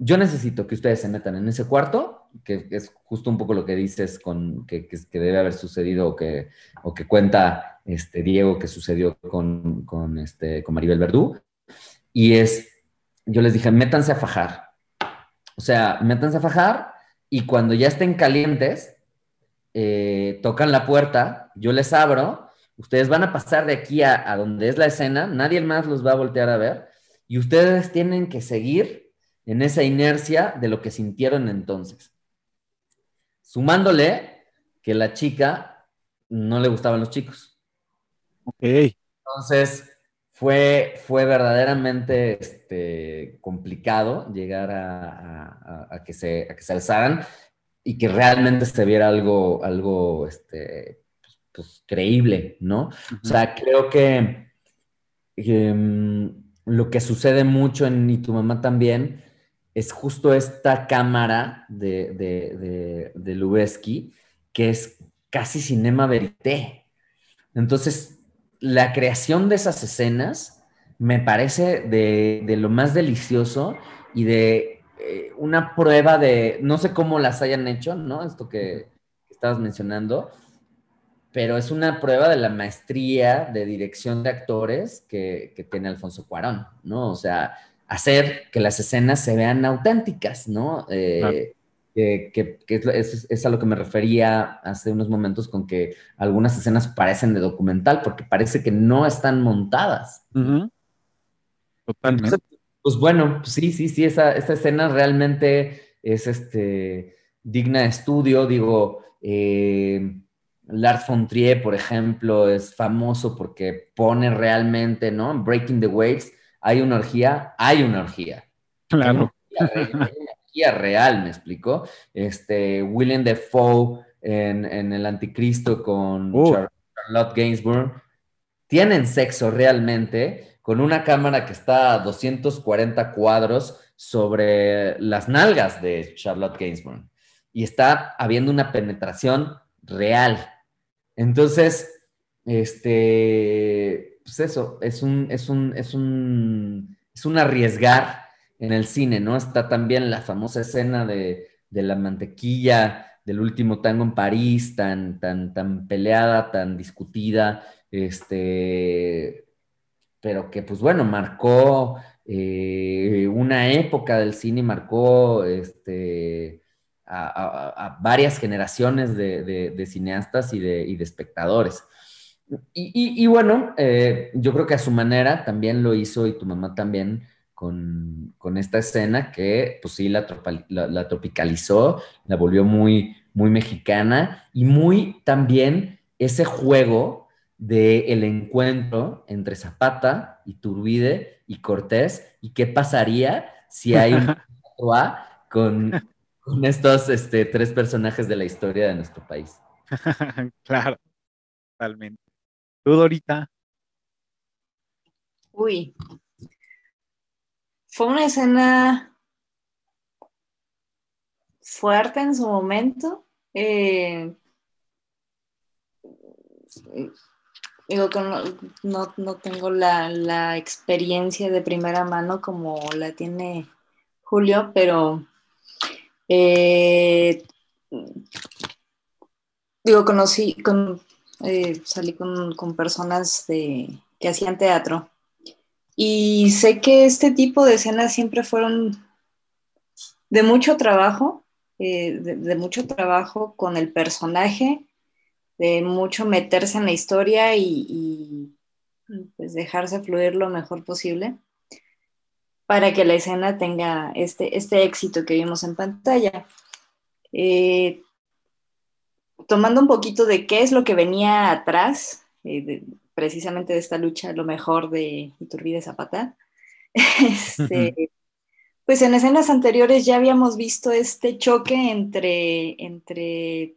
D: yo necesito que ustedes se metan en ese cuarto, que es justo un poco lo que dices con que, que, debe haber sucedido o que, o que cuenta este Diego que sucedió con, con, este, con Maribel Verdú. Y es, yo les dije, métanse a fajar. O sea, métanse a fajar y cuando ya estén calientes, eh, tocan la puerta, yo les abro, ustedes van a pasar de aquí a, a donde es la escena, nadie más los va a voltear a ver y ustedes tienen que seguir en esa inercia de lo que sintieron entonces. Sumándole que la chica no le gustaban los chicos. Entonces fue, fue verdaderamente este, complicado llegar a, que se, a que se alzaran y que realmente se viera algo, algo este, pues, pues creíble, ¿no? O sea, creo que em, lo que sucede mucho en Y tu mamá también es justo esta cámara de, de, de, que es casi cinema verité. Entonces, la creación de esas escenas me parece de, lo más delicioso y de eh, una prueba de, no sé cómo las hayan hecho, ¿no? Esto que estabas mencionando, pero es una prueba de la maestría de dirección de actores que, que tiene Alfonso Cuarón, ¿no? O sea, hacer que las escenas se vean auténticas, ¿no? Eh, que, es, a lo que me refería hace unos momentos con que algunas escenas parecen de documental porque parece que no están montadas.
A: Totalmente.
D: pues bueno, pues sí, sí, sí, esa, escena realmente es este, digna de estudio. Digo, eh, Lars von Trier, por ejemplo, es famoso porque pone realmente, ¿no? Breaking the Waves hay una orgía, hay una orgía.
A: Claro.
D: Hay una orgía, real, me explicó. Este, William Defoe en, en El Anticristo con uh. Charlotte Gainsbourg. Tienen sexo realmente con una cámara que está a 240 cuadros sobre las nalgas de Charlotte Gainsbourg. Y está habiendo una penetración real. Entonces, este, pues eso, es un, es un, es un, es un arriesgar en el cine, ¿no? Está también la famosa escena de, la mantequilla, del último tango en París, tan, tan, tan peleada, tan discutida, este, pero que pues bueno, marcó eh, una época del cine, marcó este, a, varias generaciones de, cineastas y de, espectadores. Y, bueno, eh, yo creo que a su manera también lo hizo y tu mamá también con, esta escena que pues sí la, la, tropicalizó, la volvió muy, muy mexicana y muy también ese juego del el encuentro entre Zapata, y Turbide y Cortés y qué pasaría si hay un con, con estos este, tres personajes de la historia de nuestro país.
A: claro, totalmente. ¿Tú, Dorita?
C: Uy, fue una escena fuerte en su momento. Eh, digo que no, tengo la, experiencia de primera mano como la tiene Julio, pero eh, digo, conocí, con, eh, salí con, personas de, que hacían teatro y sé que este tipo de escenas siempre fueron de mucho trabajo, eh, de, mucho trabajo con el personaje, de mucho meterse en la historia y, pues dejarse fluir lo mejor posible para que la escena tenga este, este éxito que vimos en pantalla. Eh, tomando un poquito de qué es lo que venía atrás, eh, precisamente de esta lucha, lo mejor de Iturbide Zapata, este, pues en escenas anteriores ya habíamos visto este choque entre, entre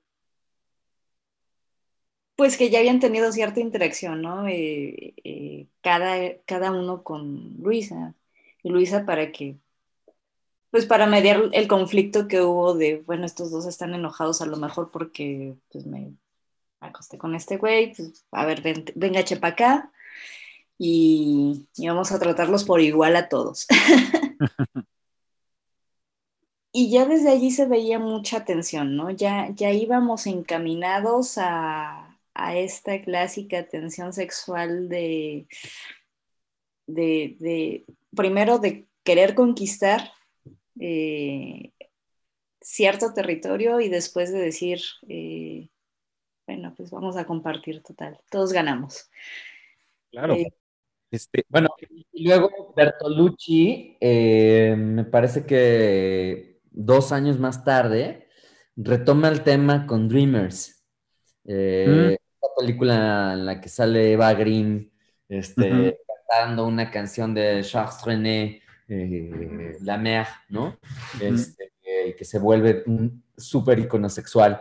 C: pues que ya habían tenido cierta interacción, ¿no? Eh, eh, cada, cada uno con Luisa. Y Luisa para que, pues para mediar el conflicto que hubo de, bueno, estos dos están enojados a lo mejor porque pues me acosté con este güey, pues a ver, venga, chepa acá y, y vamos a tratarlos por igual a todos. y ya desde allí se veía mucha tensión, ¿no? Ya, ya íbamos encaminados a, a esta clásica tensión sexual de, de, primero de querer conquistar eh, cierto territorio y después de decir, eh, bueno, pues vamos a compartir total, todos ganamos.
A: Claro. Eh,
D: este, bueno, y luego Bertolucci, me parece que dos años más tarde, retoma el tema con Dreamers. Mm película en la que sale Eva Green este, cantando una canción de Charles René, eh, La Mer, ¿no? Este, que se vuelve un súper icono sexual,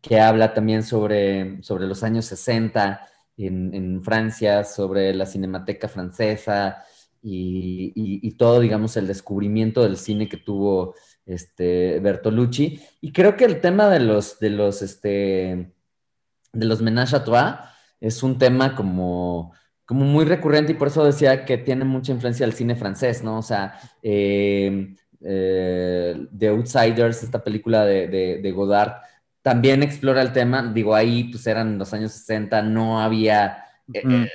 D: que habla también sobre, sobre los años 60 en, Francia, sobre la cinemateca francesa y, todo, digamos, el descubrimiento del cine que tuvo este, Bertolucci. Y creo que el tema de los, de los, este, de los menage à trois es un tema como, como muy recurrente y por eso decía que tiene mucha influencia del cine francés, ¿no? O sea, eh, eh, The Outsiders, esta película de, Godard, también explora el tema. Digo, ahí pues eran los años 60, no había eh,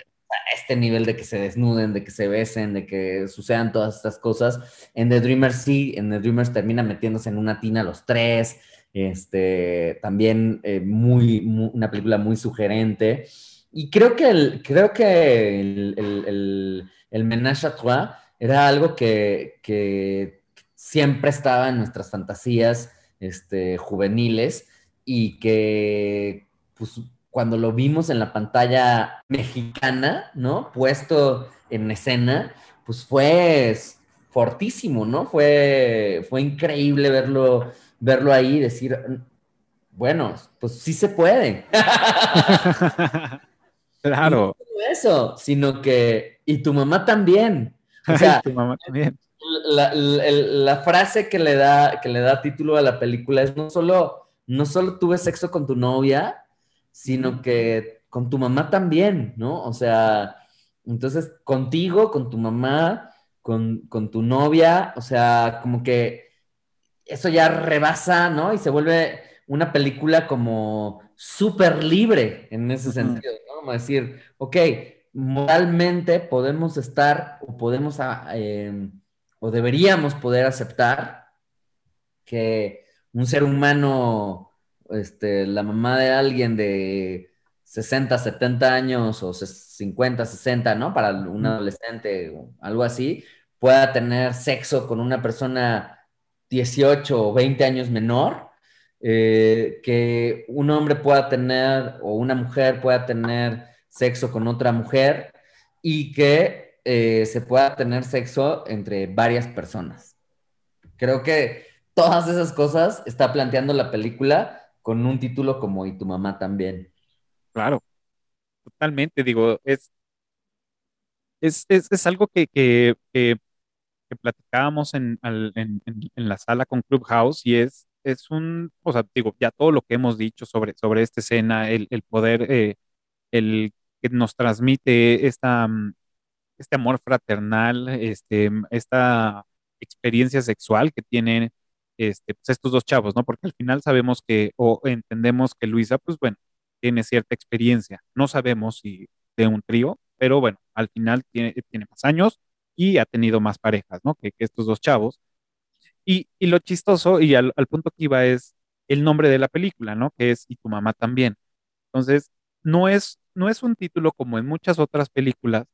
D: este nivel de que se desnuden, de que se besen, de que sucedan todas estas cosas. En The Dreamers sí, en The Dreamers termina metiéndose en una tina los tres. Este, también eh, muy, una película muy sugerente. Y creo que el, creo que el, el, el, Menage à Trois era algo que, que, siempre estaba en nuestras fantasías este, juveniles y que pues, cuando lo vimos en la pantalla mexicana, ¿no? Puesto en escena, pues fue fortísimo, ¿no? Fue, fue increíble verlo verlo ahí y decir, bueno, pues sí se puede.
A: claro.
D: No eso, sino que, y tu mamá también. O sea, tu mamá también. La, frase que le, da, que le da título a la película es no solo, no solo tuve sexo con tu novia, sino que con tu mamá también, ¿no? O sea, entonces contigo, con tu mamá, con, con tu novia, o sea, como que eso ya rebasa, ¿no? Y se vuelve una película como súper libre en ese sentido. Como decir, ok, moralmente podemos estar o podemos ah, em, o deberíamos poder aceptar que un ser humano, este, la mamá de alguien de 60, 70 años o 50, 60, ¿no? Para un adolescente o algo así, pueda tener sexo con una persona 18 o 20 años menor, eh, que un hombre pueda tener o una mujer pueda tener sexo con otra mujer y que eh, se pueda tener sexo entre varias personas. Creo que todas esas cosas está planteando la película con un título como Y tu mamá también.
A: Claro, totalmente, digo, es, es, algo que, que, que, platicábamos en, en, la sala con Clubhouse y es, es un, o sea, digo, ya todo lo que hemos dicho sobre, sobre esta escena, el, poder, eh, el que nos transmite esta, mm, este amor fraternal, este, esta experiencia sexual que tienen este, pues, estos dos chavos, ¿no? Porque al final sabemos que, o entendemos que Luisa, pues bueno, tiene cierta experiencia. No sabemos si de un trío, pero bueno, al final tiene, tiene más años y ha tenido más parejas, ¿no? Que, estos dos chavos. Y, lo chistoso y al, punto que iba es el nombre de la película, ¿no? Que es Y tu mamá también. Entonces, no es, no es un título como en muchas otras películas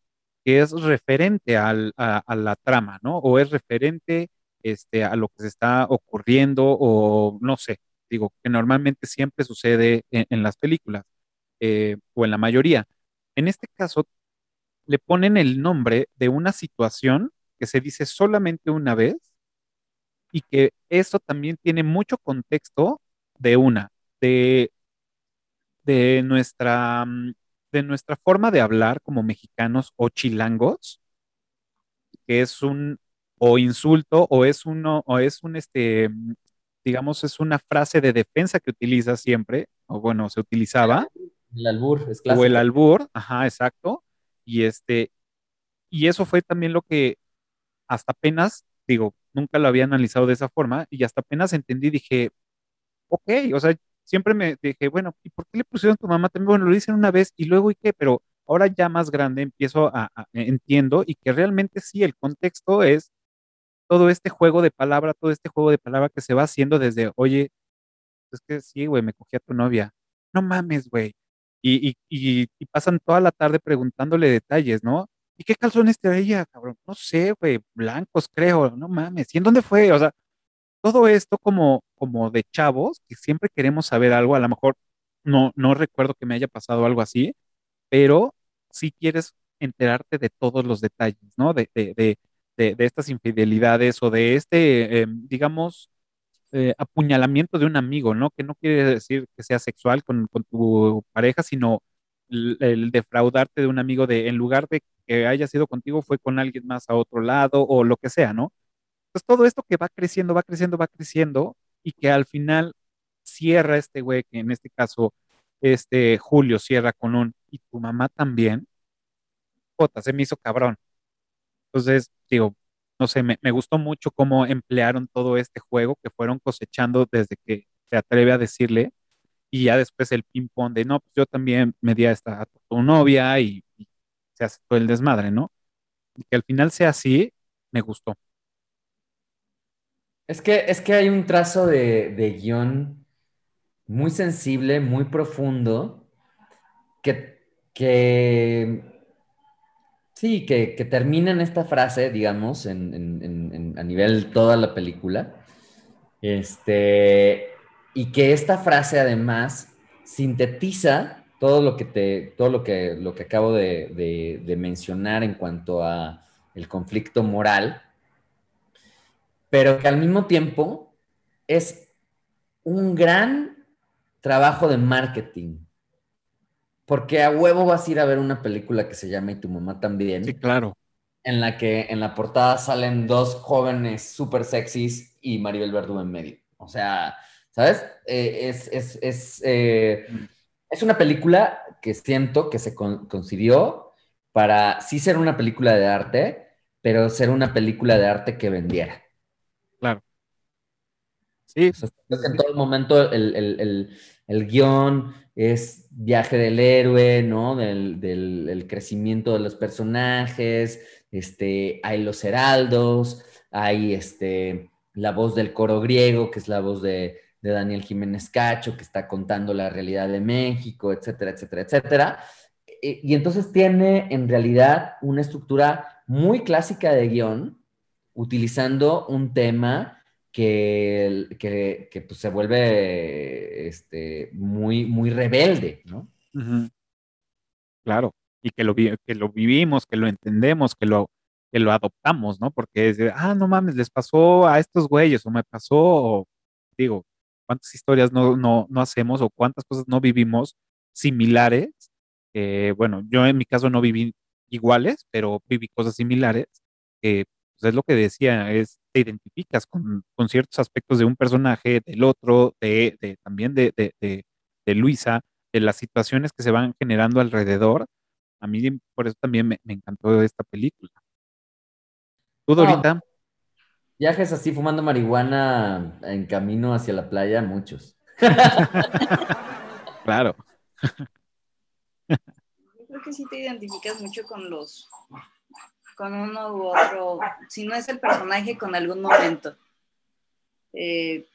A: que es referente al, a, la trama, ¿no? O es referente este, a lo que se está ocurriendo o no sé, digo, que normalmente siempre sucede en, las películas eh, o en la mayoría. En este caso, le ponen el nombre de una situación que se dice solamente una vez y que eso también tiene mucho contexto de una, de de nuestra, mm, de nuestra forma de hablar como mexicanos o chilangos, que es un o insulto o es uno o es un este mm, digamos es una frase de defensa que utiliza siempre o bueno se utilizaba
D: el albur es
A: clásico. o el albur ajá exacto y este y eso fue también lo que hasta apenas digo nunca lo había analizado de esa forma y hasta apenas entendí dije ok o sea siempre me dije, bueno, ¿y por qué le pusieron a tu mamá también? Bueno, lo dicen una vez y luego, ¿y qué? Pero ahora ya más grande empiezo a, entiendo y que realmente sí, el contexto es todo este juego de palabra, todo este juego de palabra que se va haciendo desde, oye, es que sí, güey, me cogí a tu novia. No mames, güey. Y, y, pasan toda la tarde preguntándole detalles, ¿no? ¿Y qué calzones te veía, cabrón? No sé, güey, blancos, creo, no mames. ¿Y en dónde fue? O sea, todo esto como, como de chavos, que siempre queremos saber algo, a lo mejor no, no recuerdo que me haya pasado algo así, pero si quieres enterarte de todos los detalles, ¿no? De, de, de, de estas infidelidades o de este, em, digamos, eh, apuñalamiento de un amigo, ¿no? Que no quiere decir que sea sexual con, tu pareja, sino el, defraudarte de un amigo de, en lugar de que haya sido contigo, fue con alguien más a otro lado o lo que sea, ¿no? Entonces, todo esto que va creciendo, va creciendo, va creciendo, y que al final cierra este güey, que en este caso, este Julio cierra con un, y tu mamá también, Jota, se me hizo cabrón. Entonces, digo, no sé, me, gustó mucho cómo emplearon todo este juego que fueron cosechando desde que se atreve a decirle, y ya después el ping-pong de, no, pues yo también me di a, esta, a tu novia y, y se hace todo el desmadre, ¿no? Y que al final sea así, me gustó.
D: Es que, es que hay un trazo de, guion muy sensible, muy profundo, que, que sí, que, termina en esta frase, digamos, en, a nivel toda la película. Este, y que esta frase además sintetiza todo lo que te, todo lo que, lo que acabo de, de mencionar en cuanto a el conflicto moral pero que al mismo tiempo es un gran trabajo de marketing. Porque a huevo vas a ir a ver una película que se llama Y tu mamá también.
A: Sí, claro.
D: En la que en la portada salen dos jóvenes súper sexys y Maribel Verdú en medio. O sea, ¿sabes? Eh, es, es, es, eh, es, una película que siento que se concibió para sí ser una película de arte, pero ser una película de arte que vendiera.
A: Claro.
D: Sí. en todo momento el, el guion es viaje del héroe, ¿no? Del, crecimiento de los personajes, este, hay los heraldos, hay este, la voz del coro griego, que es la voz de, de Daniel Jiménez Cacho, que está contando la realidad de México, etcétera, etcétera, etcétera. Y, entonces tiene en realidad una estructura muy clásica de guion, utilizando un tema que, que, pues, se vuelve este, muy, muy rebelde, ¿no?
A: Claro, y que lo, que lo vivimos, que lo entendemos, que lo, que lo adoptamos, ¿no? Porque es de, ah, no mames, les pasó a estos güeyes, o me pasó, digo, cuántas historias no, no, no hacemos o cuántas cosas no vivimos similares. bueno, yo en mi caso no viví iguales, pero viví cosas similares, pues, es lo que decía, es te identificas con, con, ciertos aspectos de un personaje, del otro, de, de también de, de, de, Luisa, de las situaciones que se van generando alrededor. A mí por eso también me, me encantó esta película. ¿Tú, Dorita?
D: Viajes así fumando marihuana en camino hacia la playa, muchos.
A: claro.
C: Yo creo que sí te identificas mucho con los, con uno u otro, si no es el personaje, con algún momento. Eh,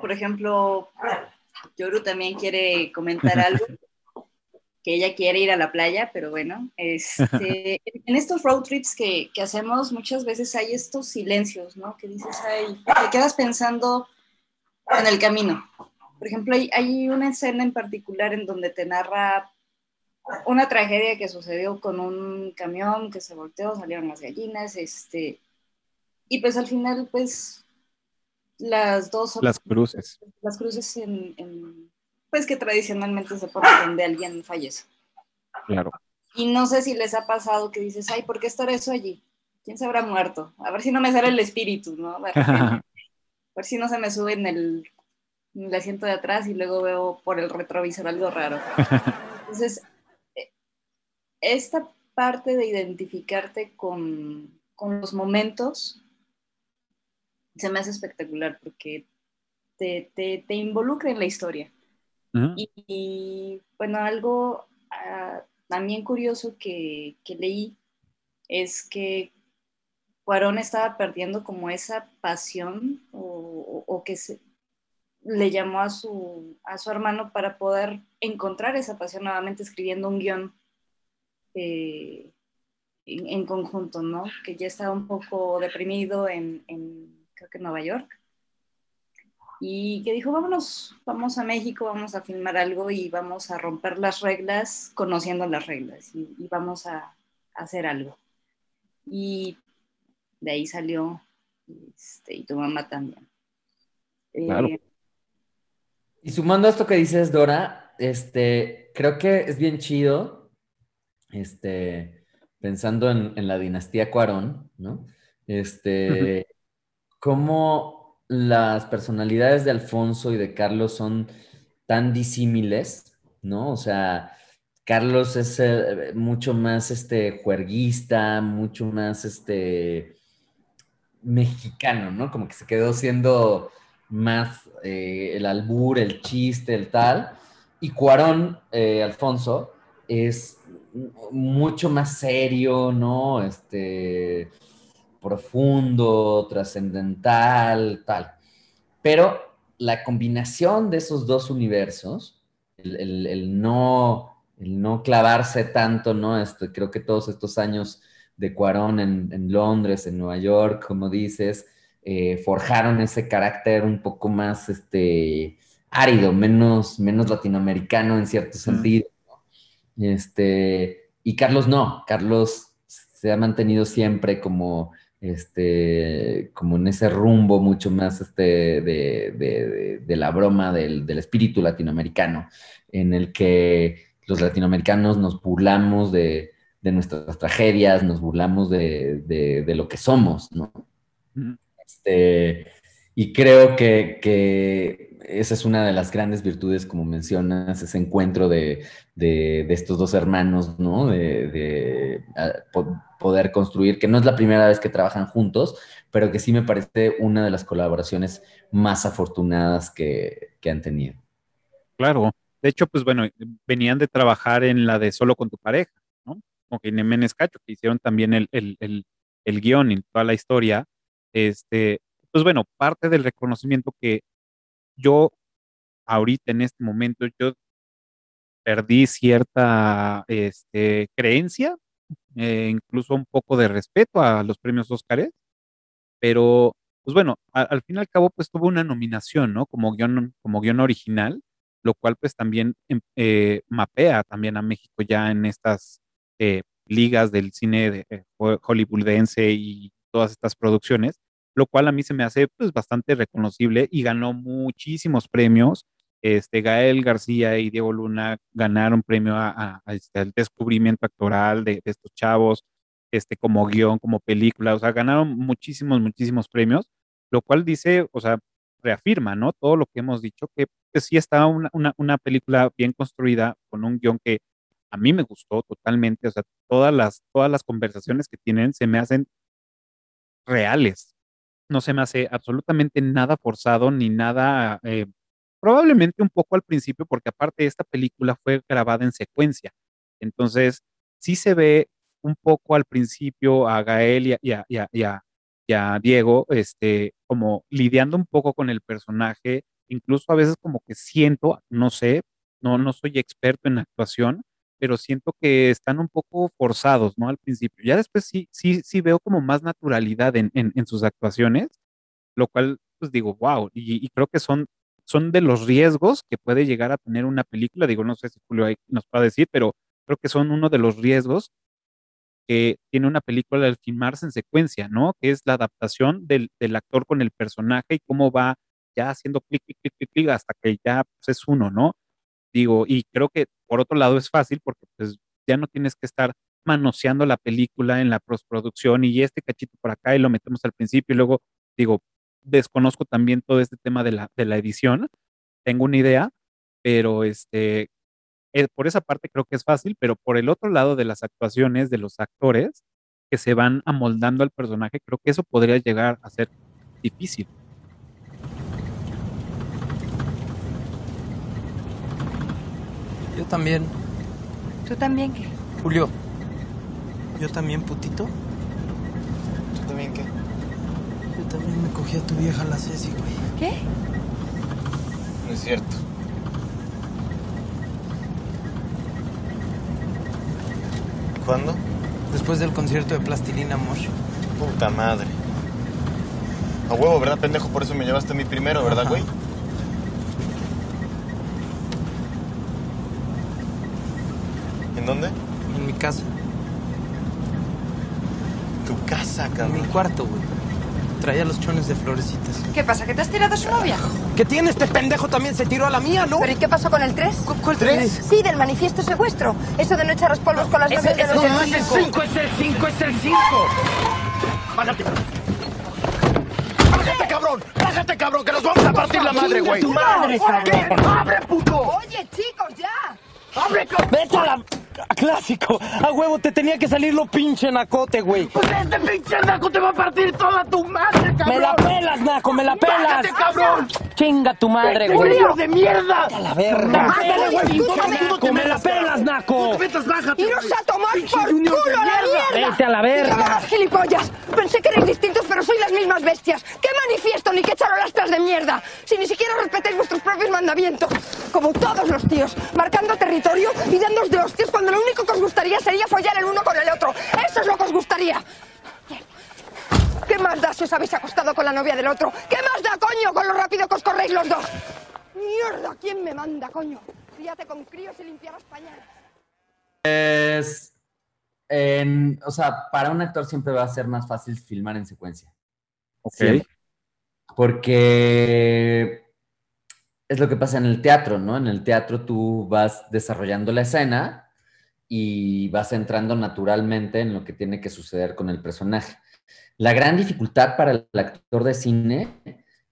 C: por ejemplo, Yoru también quiere comentar algo que ella quiere ir a la playa, pero bueno, este, en estos road trips que, que, hacemos muchas veces hay estos silencios, ¿no? Que dices, ay, te quedas pensando en el camino. Por ejemplo, hay, hay una escena en particular en donde te narra una tragedia que sucedió con un camión que se volteó, salieron las gallinas, este, y pues al final, pues, las dos...
A: Las cruces.
C: Las cruces en pues que tradicionalmente se pone donde alguien fallece.
A: Claro.
C: Y no sé si les ha pasado que dices, ay, ¿por qué estará eso allí? ¿Quién se habrá muerto? A ver si no me sale el espíritu, ¿no? A ver, si no se me sube en el, en el asiento de atrás y luego veo por el retrovisor algo raro. Entonces, eh, esta parte de identificarte con, con los momentos se me hace espectacular porque te, te, te involucra en la historia y, bueno, algo ah, también curioso que, leí es que Cuarón estaba perdiendo como esa pasión o, que se, le llamó a su, a su hermano para poder encontrar esa pasión nuevamente escribiendo un guion eh, en, conjunto, ¿no? Que ya estaba un poco deprimido en, en creo que Nueva York y que dijo, vámonos, vamos a México, vamos a filmar algo y vamos a romper las reglas conociendo las reglas y, vamos a, hacer algo. Y de ahí salió, este, y tu mamá también.
D: Eh, y sumando a esto que dices, Dora, este, creo que es bien chido, este, pensando en, en la dinastía Cuarón, ¿no? Este, cómo las personalidades de Alfonso y de Carlos son tan disímiles, ¿no? O sea, Carlos es eh, mucho más este juerguista, mucho más este mexicano, ¿no? Como que se quedó siendo más eh, el albur, el chiste, el tal. Y Cuarón, eh, Alfonso, es mucho más serio, ¿no? Este, profundo, trascendental, tal. Pero la combinación de esos dos universos, el, no, el no clavarse tanto, ¿no? Esto, creo que todos estos años de Cuarón en, Londres, en Nueva York, como dices, eh, forjaron ese carácter un poco más este, árido, menos, menos latinoamericano en cierto sentido. Este, y Carlos no, Carlos se ha mantenido siempre como este, como en ese rumbo mucho más este, de, la broma del, espíritu latinoamericano, en el que los latinoamericanos nos burlamos de, nuestras tragedias, nos burlamos de, lo que somos, ¿no? Este, y creo que, esa es una de las grandes virtudes, como mencionas, ese encuentro de, estos dos hermanos, ¿no? De, poder construir, que no es la primera vez que trabajan juntos, pero que sí me parece una de las colaboraciones más afortunadas que, han tenido.
A: Claro. De hecho, pues bueno, venían de trabajar en la de Solo con tu pareja, ¿no? Con Jiménez Cacho, que hicieron también el, el, el guion y toda la historia. Este, pues bueno, parte del reconocimiento que yo ahorita en este momento, yo perdí cierta este, creencia, eh, incluso un poco de respeto a los premios Óscares, pero pues bueno, al fin y al cabo pues tuvo una nominación, ¿no? Como guion, como guion original, lo cual pues también em, eh, mapea también a México ya en estas eh, ligas del cine de, hollywoodense y todas estas producciones, lo cual a mí se me hace pues bastante reconocible y ganó muchísimos premios. Este, Gael García y Diego Luna ganaron premio este, al descubrimiento actoral de, estos chavos, este, como guion, como película, o sea, ganaron muchísimos, muchísimos premios, lo cual dice, o sea, reafirma, ¿no? Todo lo que hemos dicho, que, que sí está una, una, una, película bien construida, con un guion que a mí me gustó totalmente, o sea, todas las, todas las conversaciones que tienen se me hacen reales, no se me hace absolutamente nada forzado ni nada, eh, probablemente un poco al principio, porque aparte esta película fue grabada en secuencia. Entonces, sí se ve un poco al principio a Gael y a, Diego, este, como lidiando un poco con el personaje, incluso a veces como que siento, no sé, no, no soy experto en actuación, pero siento que están un poco forzados, ¿no? Al principio. Ya después sí, sí, sí veo como más naturalidad en, en, sus actuaciones, lo cual, pues digo, wow, y, creo que son, son de los riesgos que puede llegar a tener una película, digo, no sé si Julio nos va a decir, pero creo que son uno de los riesgos que tiene una película al filmarse en secuencia, ¿no? Que es la adaptación del, del actor con el personaje y cómo va ya haciendo clic, clic, clic, clic, hasta que ya pues, es uno, ¿no? Digo, y creo que por otro lado es fácil porque pues ya no tienes que estar manoseando la película en la postproducción y este cachito por acá y lo metemos al principio y luego digo, desconozco también todo este tema de la, de la edición, tengo una idea, pero este, eh, por esa parte creo que es fácil, pero por el otro lado de las actuaciones de los actores que se van amoldando al personaje, creo que eso podría llegar a ser difícil.
B: También.
E: ¿Tú también qué?
B: Julio. ¿Yo también, putito?
F: ¿Tú también qué?
B: Yo también me cogí a tu vieja la Ceci, güey.
E: ¿Qué?
F: No es cierto. ¿Cuándo?
B: Después del concierto de Plastilina Mosh.
F: Puta madre. A huevo, ¿verdad, pendejo? Por eso me llevaste a mí primero, ¿verdad, güey? Dónde?
B: En mi casa.
F: ¿Tu casa, cabrón?
B: En mi cuarto, güey. Traía los chones de florecitas.
E: ¿Qué pasa? ¿Que te has tirado a su novia?
B: ¿Qué tiene este pendejo? También se tiró a la mía, ¿no?
E: ¿Pero y qué pasó con el 3?
B: ¿Cuál 3?
E: Sí, del manifiesto secuestro. Eso de no echar los polvos con las novias de los
B: no es el 5, es el 5, es el 5.
F: Bájate. ¡Bájate, cabrón! ¡Bájate, cabrón! ¡Que nos vamos a partir la madre, güey!
B: ¡Tu madre, cabrón!
F: ¡Abre, puto!
E: Oye, chicos, ya.
F: ¡Abre, cabrón!
B: ¡Vete a la... Clásico. A huevo, te tenía que salir lo pinche nacote, güey.
F: Pues este pinche naco te va a partir toda tu madre, cabrón.
B: Me la pelas, naco, me la pelas.
F: ¡Bájate, cabrón!
B: Chinga tu madre, güey.
F: ¡Julio de mierda!
B: A la verga.
F: ¡Bájale, güey!
B: ¡Naco, me la pelas, naco!
F: ¡No te metas, bájate!
E: ¡Iros a tomar por culo a la mierda!
B: ¡Vete a la verga!
E: ¡Cámaras, gilipollas! Pensé que erais distintos, pero sois las mismas bestias. ¿Qué manifiesto ni qué charolastras de mierda? Si ni siquiera respetáis vuestros propios mandamientos. Como todos los tíos, marcando territorio y dándos de hostias cuando lo único que os gustaría sería follar el uno con el otro. Eso es lo que os gustaría. ¿Qué más da si os habéis acostado con la novia del otro? ¿Qué más da, coño, con lo rápido que os corréis los dos? Mierda, ¿quién me manda, coño? Fíjate con críos y limpiarás pañales.
D: Es. o sea, para un actor siempre va a ser más fácil filmar en secuencia.
A: Ok.
D: Porque es lo que pasa en el teatro, ¿no? En el teatro tú vas desarrollando la escena y vas entrando naturalmente en lo que tiene que suceder con el personaje. La gran dificultad para el actor de cine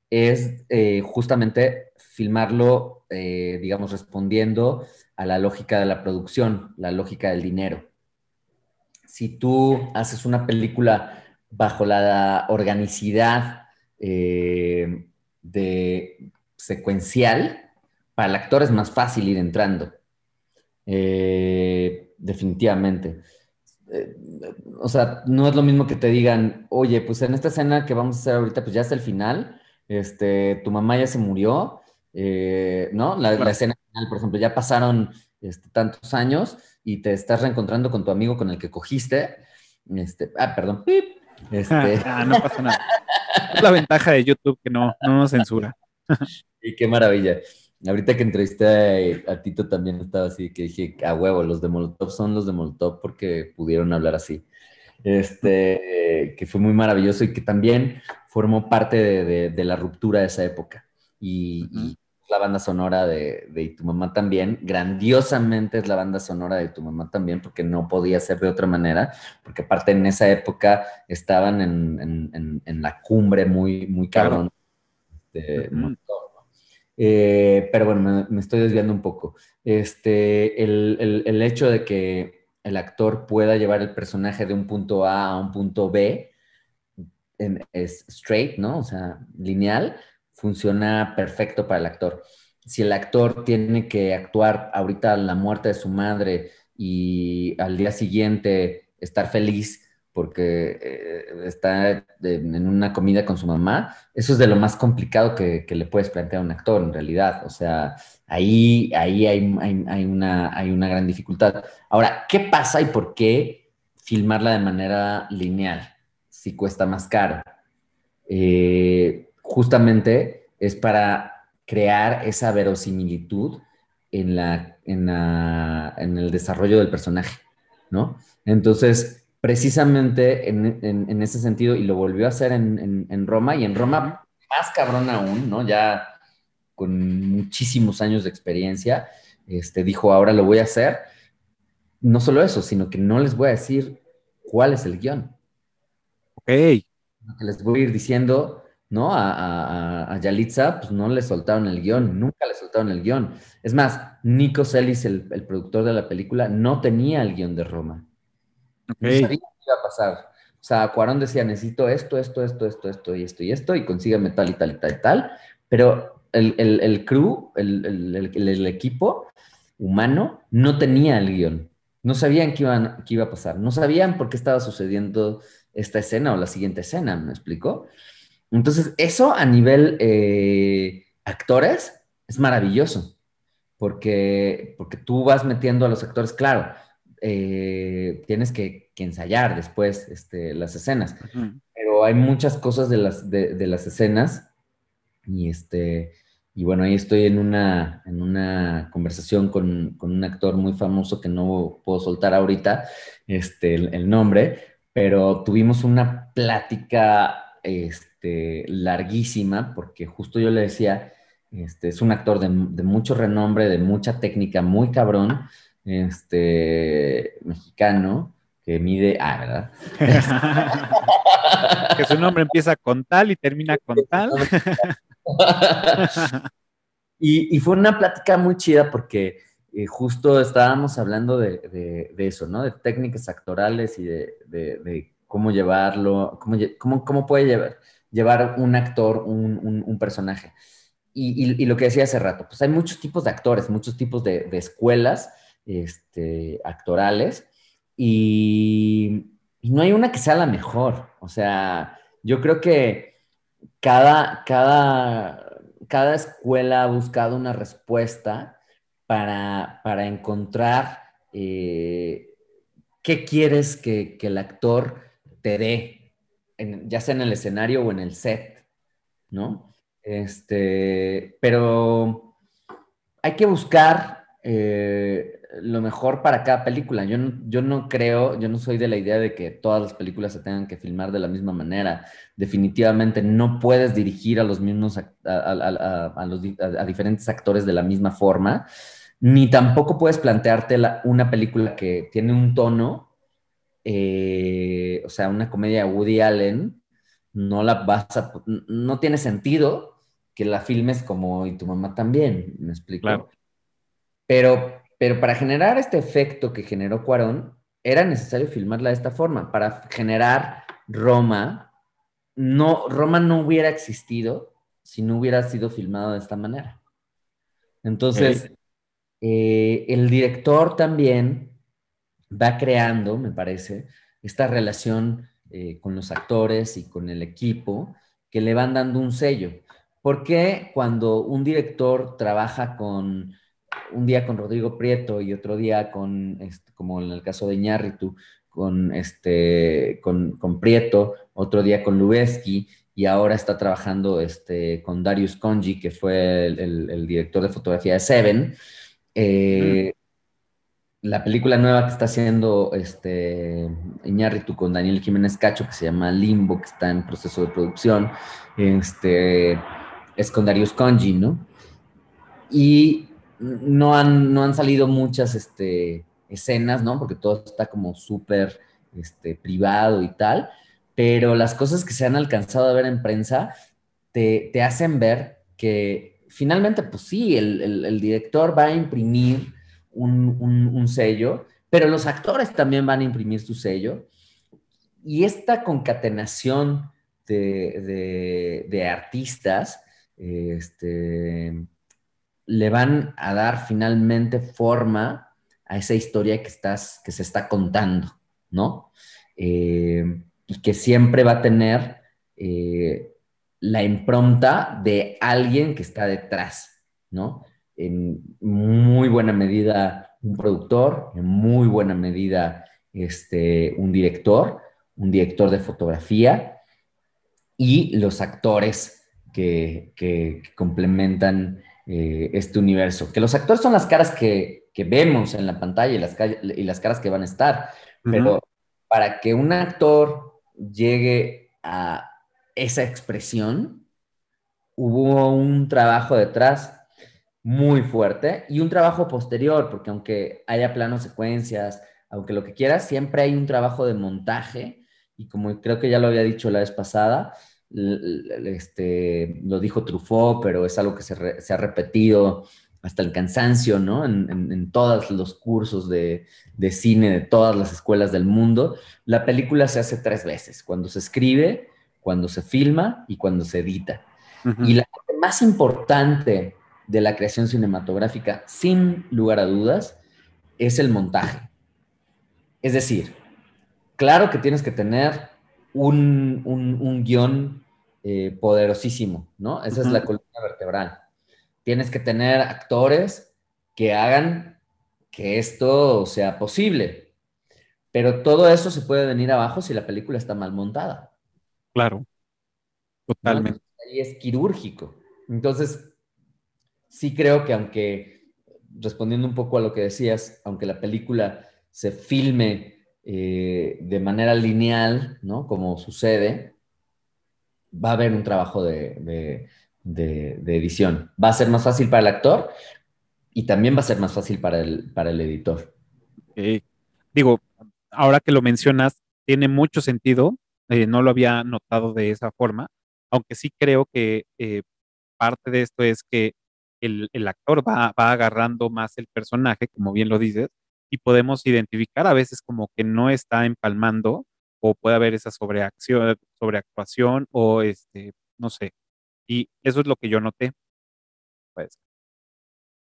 D: es eh, justamente filmarlo, eh, digamos, respondiendo a la lógica de la producción, la lógica del dinero. Si tú haces una película bajo la organicidad eh, de secuencial, para el actor es más fácil ir entrando. Definitivamente. Eh, o sea, no es lo mismo que te digan, oye, pues en esta escena que vamos a hacer ahorita, pues ya es el final, este, tu mamá ya se murió, eh, ¿no? La, escena final, por ejemplo, ya pasaron este, tantos años y te estás reencontrando con tu amigo con el que cogiste, este, ah, perdón,
A: Este... Ah, no pasa nada. Es la ventaja de YouTube que no, no nos censura.
D: y qué maravilla. Ahorita que entrevisté a, Tito también estaba así, que dije, a huevo, los de Molotov son los de Molotov porque pudieron hablar así. Este, que fue muy maravilloso y que también formó parte de, la ruptura de esa época. Y, la banda sonora de, de, Tu Mamá también, grandiosamente es la banda sonora de Tu Mamá también, porque no podía ser de otra manera, porque aparte en esa época estaban en, la cumbre muy, muy cabrón. Este, eh, pero bueno, me, estoy desviando un poco. Este, el, hecho de que el actor pueda llevar el personaje de un punto A a un punto B es straight, ¿no? O sea, lineal, funciona perfecto para el actor. Si el actor tiene que actuar ahorita la muerte de su madre y al día siguiente estar feliz, porque eh, está en una comida con su mamá, eso es de lo más complicado que, le puedes plantear a un actor en realidad. O sea, ahí, ahí hay, una, hay una gran dificultad. Ahora, ¿qué pasa y por qué filmarla de manera lineal si cuesta más caro? Eh, justamente es para crear esa verosimilitud en, la, en, en el desarrollo del personaje, ¿no? Entonces, precisamente en, ese sentido, y lo volvió a hacer en, Roma, y en Roma más cabrón aún, ¿no? Ya con muchísimos años de experiencia, este, dijo, ahora lo voy a hacer. No solo eso, sino que no les voy a decir cuál es el guion.
A: Ok.
D: Les voy a ir diciendo, ¿no? A, a, Yalitza, pues no le soltaron el guion, nunca le soltaron el guion. Es más, Nico Celis, el, el productor de la película, no tenía el guion de Roma. No sabía qué iba a pasar. O sea, Cuarón decía, necesito esto, esto, esto, esto, esto y esto y esto, y consígueme tal y tal y tal y tal. Pero el, el, el crew, el, el, equipo humano, no tenía el guion. No sabían qué, iban, qué iba a pasar. No sabían por qué estaba sucediendo esta escena o la siguiente escena, ¿me explicó? Entonces, eso a nivel eh, actores es maravilloso, porque, porque tú vas metiendo a los actores, claro, eh, tienes que, ensayar después este, las escenas. Pero hay muchas cosas de las, de, las escenas y, este, y bueno, ahí estoy en una, en una conversación con, un actor muy famoso que no puedo soltar ahorita este, el, nombre, pero tuvimos una plática este, larguísima porque justo yo le decía, este, es un actor de, de mucho renombre, de mucha técnica, muy cabrón este, mexicano que mide, ah, ¿verdad?
A: que su nombre empieza con tal y termina con tal.
D: y, fue una plática muy chida porque eh, justo estábamos hablando de, eso, ¿no? De técnicas actorales y de, cómo llevarlo, cómo, cómo, puede llevar, llevar un actor un, personaje. Y, lo que decía hace rato, pues hay muchos tipos de actores, muchos tipos de escuelas este, actorales y, no hay una que sea la mejor. O sea, yo creo que cada, cada, cada escuela ha buscado una respuesta para, encontrar eh, qué quieres que, el actor te dé, ya sea en el escenario o en el set, ¿no? Este, pero hay que buscar eh, lo mejor para cada película. Yo no, yo no creo, yo no soy de la idea de que todas las películas se tengan que filmar de la misma manera. Definitivamente no puedes dirigir a los mismos, a, diferentes actores de la misma forma, ni tampoco puedes plantearte una película que tiene un tono, eh, o sea, una comedia de Woody Allen, no la vas a, no tiene sentido que la filmes como y tu mamá también, ¿me explico?
A: Claro.
D: Pero, pero para generar este efecto que generó Cuarón, era necesario filmarla de esta forma. Para generar Roma, no, Roma no hubiera existido si no hubiera sido filmado de esta manera. Entonces, eh, el director también va creando, me parece, esta relación eh, con los actores y con el equipo que le van dando un sello. Porque cuando un director trabaja con un día con Rodrigo Prieto y otro día con, este, como en el caso de Iñárritu, con, este, con, con Prieto, otro día con Lubeski, y ahora está trabajando este, con Darius Conji, que fue el, director de fotografía de Seven. Eh, la película nueva que está haciendo este, Iñárritu con Daniel Jiménez Cacho, que se llama Limbo, que está en proceso de producción, este, es con Darius Conji, ¿no? Y no han, no han salido muchas este, escenas, ¿no? Porque todo está como súper este, privado y tal, pero las cosas que se han alcanzado a ver en prensa te, hacen ver que finalmente, pues sí, el, director va a imprimir un, sello, pero los actores también van a imprimir su sello. Y esta concatenación de, de artistas, este, le van a dar finalmente forma a esa historia que, estás, que se está contando, ¿no? Eh, y que siempre va a tener eh, la impronta de alguien que está detrás, ¿no? En muy buena medida un productor, en muy buena medida este, un director, un director de fotografía y los actores que, que complementan eh, este universo. Que los actores son las caras que, vemos en la pantalla y las, y las caras que van a estar, pero para que un actor llegue a esa expresión, hubo un trabajo detrás muy fuerte y un trabajo posterior, porque aunque haya planos secuencias, aunque lo que quieras, siempre hay un trabajo de montaje y como creo que ya lo había dicho la vez pasada, este, lo dijo Truffaut, pero es algo que se, ha repetido hasta el cansancio, ¿no? En, todos los cursos de, cine de todas las escuelas del mundo. La película se hace tres veces, cuando se escribe, cuando se filma y cuando se edita. Y la parte más importante de la creación cinematográfica, sin lugar a dudas, es el montaje. Es decir, claro que tienes que tener un, un, guion eh, poderosísimo, ¿no? Esa es la columna vertebral. Tienes que tener actores que hagan que esto sea posible. Pero todo eso se puede venir abajo si la película está mal montada.
A: Claro, totalmente.
D: Ahí es quirúrgico. Entonces, sí creo que aunque, respondiendo un poco a lo que decías, aunque la película se filme eh, de manera lineal, ¿no? Como sucede, va a haber un trabajo de, edición. Va a ser más fácil para el actor y también va a ser más fácil para el, editor.
A: Digo, ahora que lo mencionas, tiene mucho sentido. Eh, no lo había notado de esa forma, aunque sí creo que eh, parte de esto es que el, actor va, va, agarrando más el personaje, como bien lo dices, y podemos identificar a veces como que no está empalmando o puede haber esa sobreacción, sobreactuación o este, no sé. Y eso es lo que yo noté. Pues,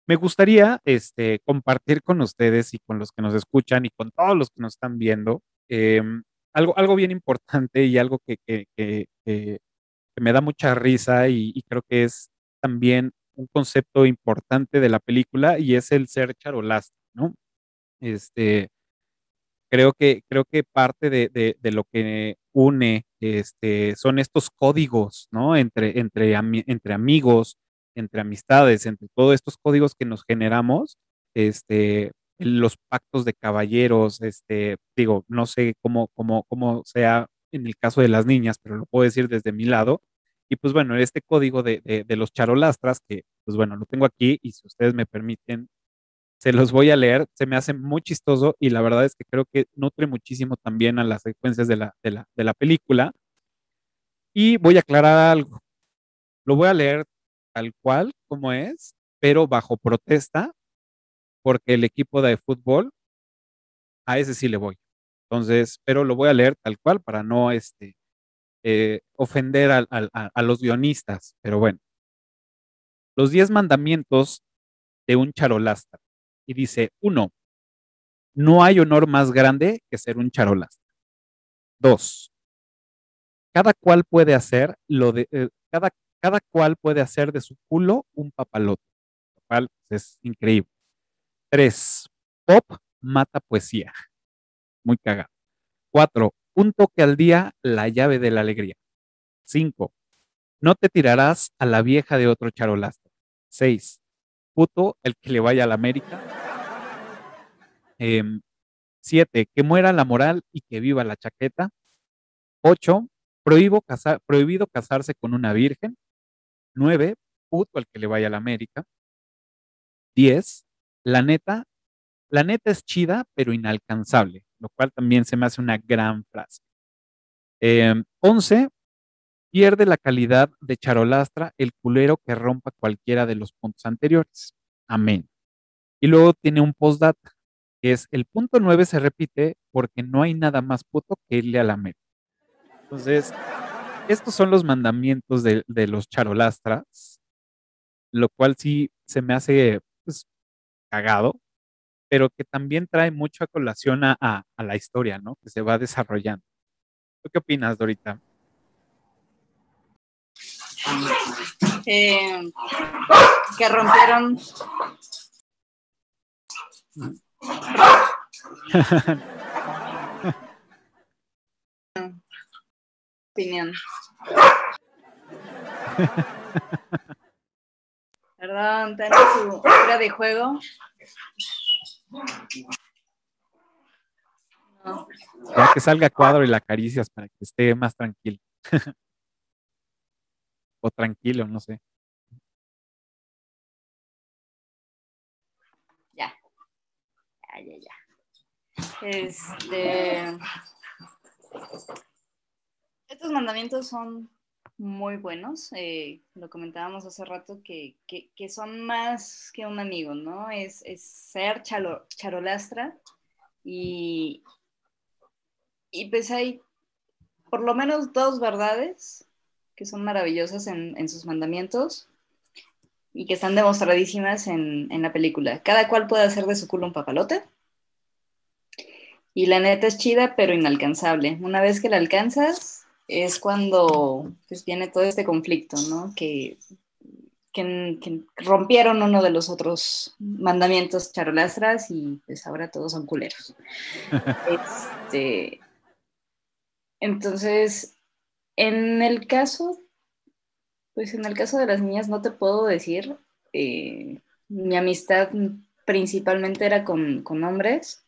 A: me gustaría este, compartir con ustedes y con los que nos escuchan y con todos los que nos están viendo em, algo, algo bien importante y algo que, que, me da mucha risa y, y, creo que es también un concepto importante de la película y es el ser charolasta, ¿no? Este, creo que, creo que parte de, lo que une este, son estos códigos, ¿no? Entre, entre, entre amigos, entre amistades, entre todos estos códigos que nos generamos, este, los pactos de caballeros, este, digo, no sé cómo, cómo, cómo sea en el caso de las niñas, pero lo puedo decir desde mi lado. Y pues bueno, este código de, de los charolastras, que pues bueno, lo tengo aquí y si ustedes me permiten, se los voy a leer, se me hace muy chistoso y la verdad es que creo que nutre muchísimo también a las secuencias de la, de la, película. Y voy a aclarar algo. Lo voy a leer tal cual como es, pero bajo protesta, porque el equipo de fútbol, a ese sí le voy. Entonces, pero lo voy a leer tal cual para no este, eh, ofender a, a los guionistas. Pero bueno, los diez mandamientos de un charolastra. Y dice, uno, no hay honor más grande que ser un charolastra. Dos, cada cual puede hacer lo de, eh, cada, cada cual puede hacer de su culo un papalote, pues, es increíble. Tres, pop mata poesía. Muy cagado. Cuatro, un toque al día, la llave de la alegría. Cinco, no te tirarás a la vieja de otro charolastra. Seis, puto el que le vaya a la América. Em, siete, que muera la moral y que viva la chaqueta. Ocho, prohibido casarse con una virgen. Nueve, puto al que le vaya a la América. Diez, la neta, la neta es chida, pero inalcanzable, lo cual también se me hace una gran frase. Em, once, pierde la calidad de charolastra el culero que rompa cualquiera de los puntos anteriores. Amén. Y luego tiene un postdata, que es el punto 9 se repite porque no hay nada más puto que irle a la meta. Entonces, estos son los mandamientos de, los charolastras, lo cual sí se me hace pues, cagado, pero que también trae mucho a colación a, a la historia, ¿no? Que se va desarrollando. ¿Tú qué opinas, Dorita?
C: Eh, que rompieron. Opinión. Perdón, tengo su hora de juego.
A: Ya que salga cuadro y la acaricias para que esté más tranquilo. o tranquilo, no sé.
C: Ya. Ya, ya, ya. Este. Estos mandamientos son muy buenos. Eh, lo comentábamos hace rato que, son más que un amigo, ¿no? Es, ser charolastra y, y pues hay por lo menos dos verdades que son maravillosas en, sus mandamientos y que están demostradísimas en, la película. Cada cual puede hacer de su culo un papalote. Y la neta es chida, pero inalcanzable. Una vez que la alcanzas, es cuando pues, viene todo este conflicto, ¿no? Que, que, rompieron uno de los otros mandamientos charolastras y pues ahora todos son culeros. este, entonces, en el caso, pues en el caso de las niñas no te puedo decir, eh, mi amistad principalmente era con, hombres,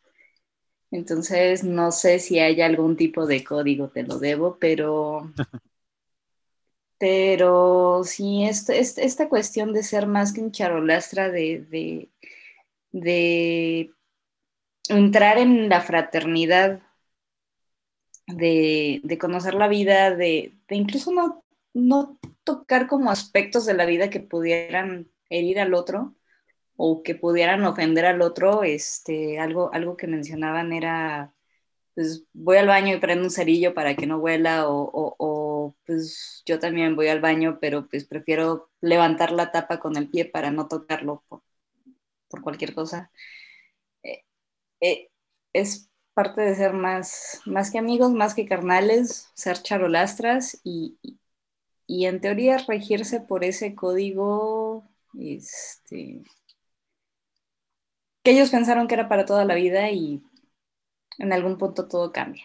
C: entonces no sé si hay algún tipo de código, te lo debo, pero... Pero sí, esta, esta cuestión de ser más que un charolastra, de, de entrar en la fraternidad de, conocer la vida, de, incluso no, no tocar como aspectos de la vida que pudieran herir al otro o que pudieran ofender al otro, este, algo, algo que mencionaban era, pues voy al baño y prendo un cerillo para que no huela o, pues yo también voy al baño, pero pues prefiero levantar la tapa con el pie para no tocarlo por, cualquier cosa. Eh, eh, es parte de ser más, más que amigos, más que carnales, ser charolastras y, y en teoría regirse por ese código este, que ellos pensaron que era para toda la vida y en algún punto todo cambia.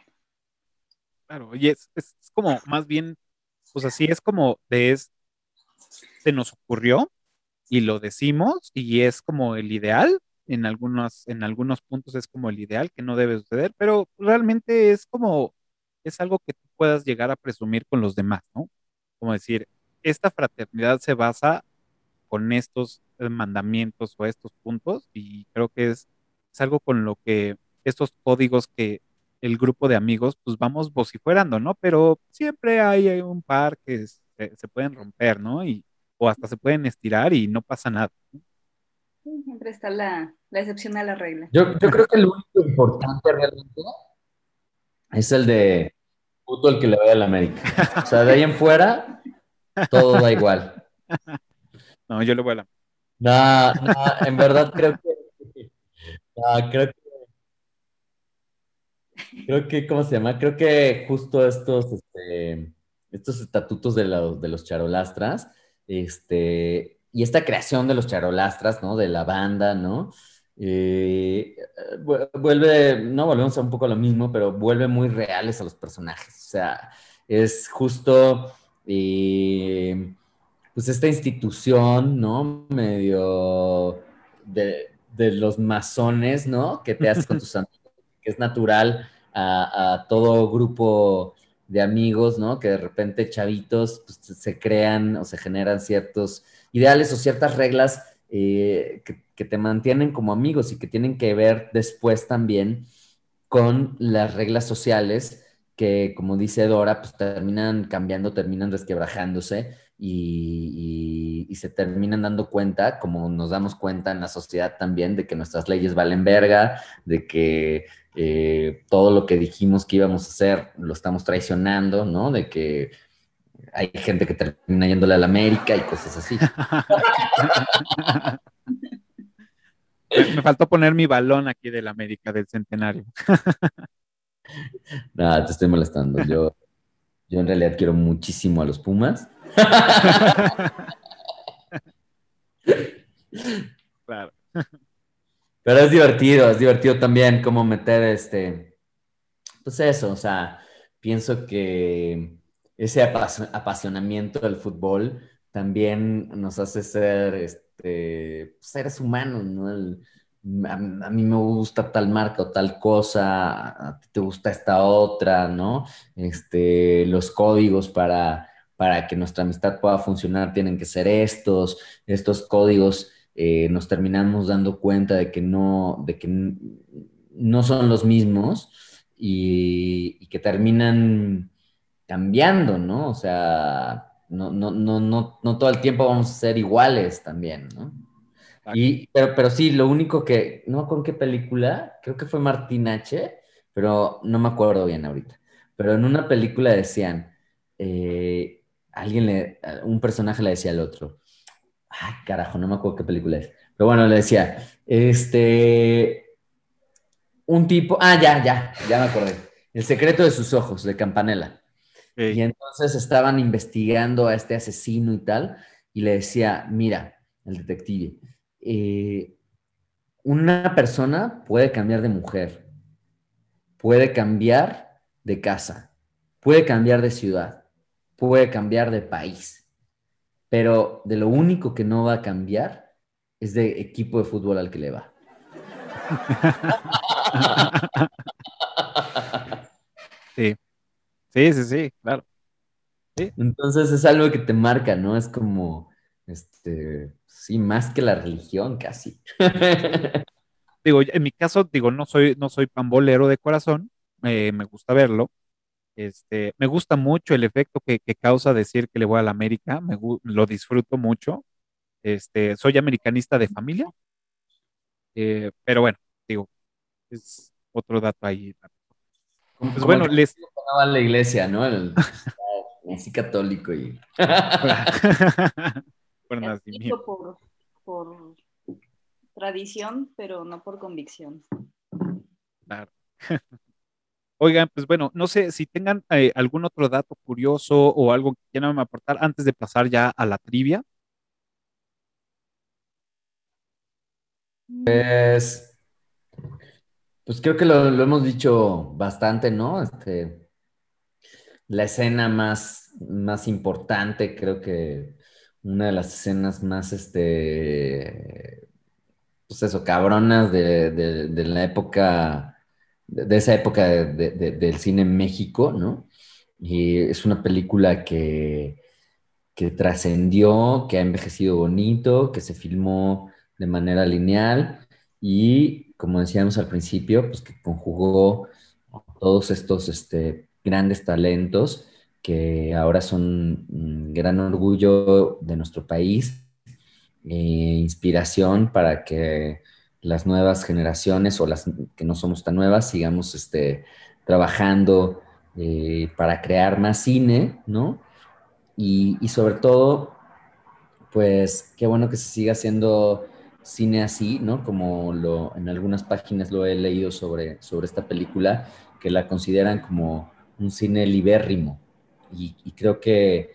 A: Claro, y es, es, como más bien, pues así es como de es, se nos ocurrió y lo decimos y es como el ideal, en algunos, en algunos puntos es como el ideal, que no debe suceder, pero realmente es como, es algo que tú puedas llegar a presumir con los demás, ¿no? Como decir, esta fraternidad se basa con estos eh, mandamientos o estos puntos y creo que es, es algo con lo que estos códigos que el grupo de amigos pues vamos vociferando, ¿no? Pero siempre hay un par que se, se pueden romper, ¿no? Y o hasta se pueden estirar y no pasa nada.
C: Sí, siempre está la, la excepción a la regla.
D: Yo, yo creo que el único importante realmente es el de fútbol que le vaya a la América. O sea, de ahí en fuera, todo da igual.
A: No, yo le voy a la...
D: No, no, en verdad creo que. No, creo que. Creo que, ¿cómo se llama? Creo que justo estos, este, estos estatutos de, la- de los charolastras, este, y esta creación de los charolastras, ¿no? De la banda, ¿no? Eh, vu- vuelve, no volvemos a un poco a lo mismo, pero vuelve muy reales a los personajes. O sea, es justo, eh, pues esta institución, ¿no? Medio de, de los masones, ¿no? Que te haces con tus amigos, que es natural a, a todo grupo de amigos, ¿no? Que de repente chavitos pues, se crean o se generan ciertos ideales o ciertas reglas eh, que, te mantienen como amigos y que tienen que ver después también con las reglas sociales que, como dice Dora, pues terminan cambiando, terminan resquebrajándose y se terminan dando cuenta, como nos damos cuenta en la sociedad también, de que nuestras leyes valen verga, de que eh, todo lo que dijimos que íbamos a hacer lo estamos traicionando, ¿no? De que hay gente que termina yéndole a la América y cosas así.
A: Me, faltó poner mi balón aquí del América del Centenario.
D: Nada, te estoy molestando. Yo, yo en realidad quiero muchísimo a los Pumas.
A: Claro.
D: Pero es divertido, es divertido también cómo meter este, pues eso, o sea, pienso que ese apas- apasionamiento del fútbol también nos hace ser este, seres humanos, ¿no? A, mí me gusta tal marca o tal cosa, a ti te gusta esta otra, ¿no? Este, los códigos para, para que nuestra amistad pueda funcionar tienen que ser estos, estos códigos eh, nos terminamos dando cuenta de que no, de que no son los mismos y que terminan cambiando, ¿no? O sea, no, no, no, no, no todo el tiempo vamos a ser iguales también, ¿no? Y, pero, pero sí, lo único que, no en qué película, creo que fue Martín H., pero no me acuerdo bien ahorita. Pero en una película decían, eh, alguien le, un personaje le decía al otro, ay, carajo, no me acuerdo qué película es. Pero bueno, le decía, este, un tipo, ah, ya, ya, ya me acordé. El secreto de sus ojos, de Campanella. Y entonces estaban investigando a este asesino y tal, y le decía, mira, el detective, eh, una persona puede cambiar de mujer, puede cambiar de casa, puede cambiar de ciudad, puede cambiar de país, pero de lo único que no va a cambiar es de equipo de fútbol al que le va.
A: Sí, sí, sí, sí, claro.
D: Entonces es algo que te marca, ¿no? Es como, este, sí, más que la religión casi.
A: Digo, en mi caso, digo, no soy, no soy pambolero de corazón, eh, me gusta verlo. Este, me gusta mucho el efecto que, que causa decir que le voy a la América, me, lo disfruto mucho. Este, soy americanista de familia, eh, pero bueno, digo, es otro dato ahí. Pues
D: Como
A: bueno,
D: que
A: les...
D: a la iglesia, ¿no? El, así católico y...
A: por
C: Católico
A: nacimiento.
C: por, por tradición, pero no por convicción.
A: Claro. Oigan, pues bueno, no sé si tengan eh, algún otro dato curioso o algo que quieran aportar antes de pasar ya a la trivia.
D: Pues, pues creo que lo, hemos dicho bastante, ¿no? Este, la escena más, más importante, creo que una de las escenas más, este, pues eso, cabronas de, de- la época, de, esa época de- del cine en México, ¿no? Y es una película que, que trascendió, que ha envejecido bonito, que se filmó de manera lineal y, como decíamos al principio, pues que conjugó todos estos este, grandes talentos que ahora son gran orgullo de nuestro país, e inspiración para que las nuevas generaciones o las que no somos tan nuevas sigamos este, trabajando eh, para crear más cine, ¿no? Y, y, sobre todo, pues qué bueno que se siga haciendo cine así, ¿no? Como lo, en algunas páginas lo he leído sobre, sobre esta película, que la consideran como un cine libérrimo. Y, creo que,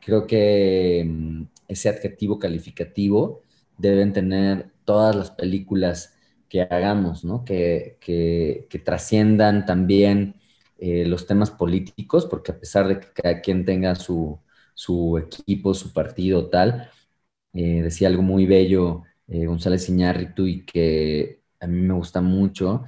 D: creo que mm, ese adjetivo calificativo deben tener todas las películas que hagamos, ¿no? Que, que, que trasciendan también eh, los temas políticos, porque a pesar de que cada quien tenga su, su equipo, su partido, tal, eh, decía algo muy bello eh, González Iñárritu y que a mí me gusta mucho,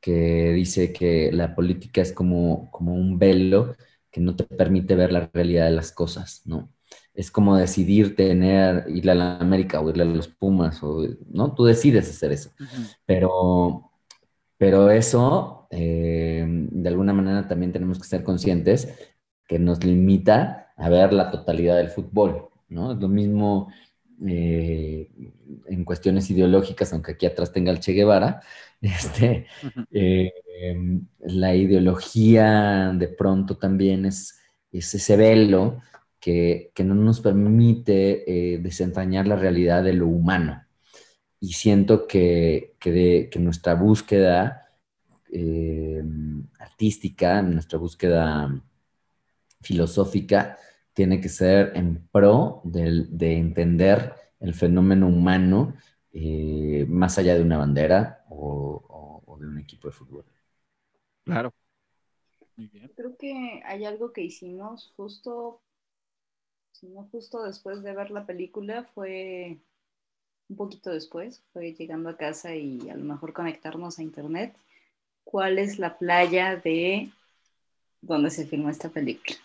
D: que dice que la política es como, como un velo que no te permite ver la realidad de las cosas, ¿no? Es como decidir tener, irle a la América o irle a los Pumas, o, ¿no? Tú decides hacer eso. Pero, pero eso, eh, de alguna manera también tenemos que ser conscientes que nos limita a ver la totalidad del fútbol, ¿no? Es lo mismo eh, en cuestiones ideológicas, aunque aquí atrás tenga el Che Guevara, este, eh, la ideología de pronto también es, es ese velo que, que, no nos permite eh, desentrañar la realidad de lo humano. Y siento que, que, de, que nuestra búsqueda artística, nuestra búsqueda filosófica, tiene que ser en pro de, de entender el fenómeno humano eh, más allá de una bandera o, o, de un equipo de fútbol.
A: Claro.
C: Muy bien. Creo que hay algo que hicimos justo, si no justo después de ver la película, fue un poquito después, fue llegando a casa y a lo mejor conectarnos a internet. ¿Cuál es la playa de donde se filmó esta película?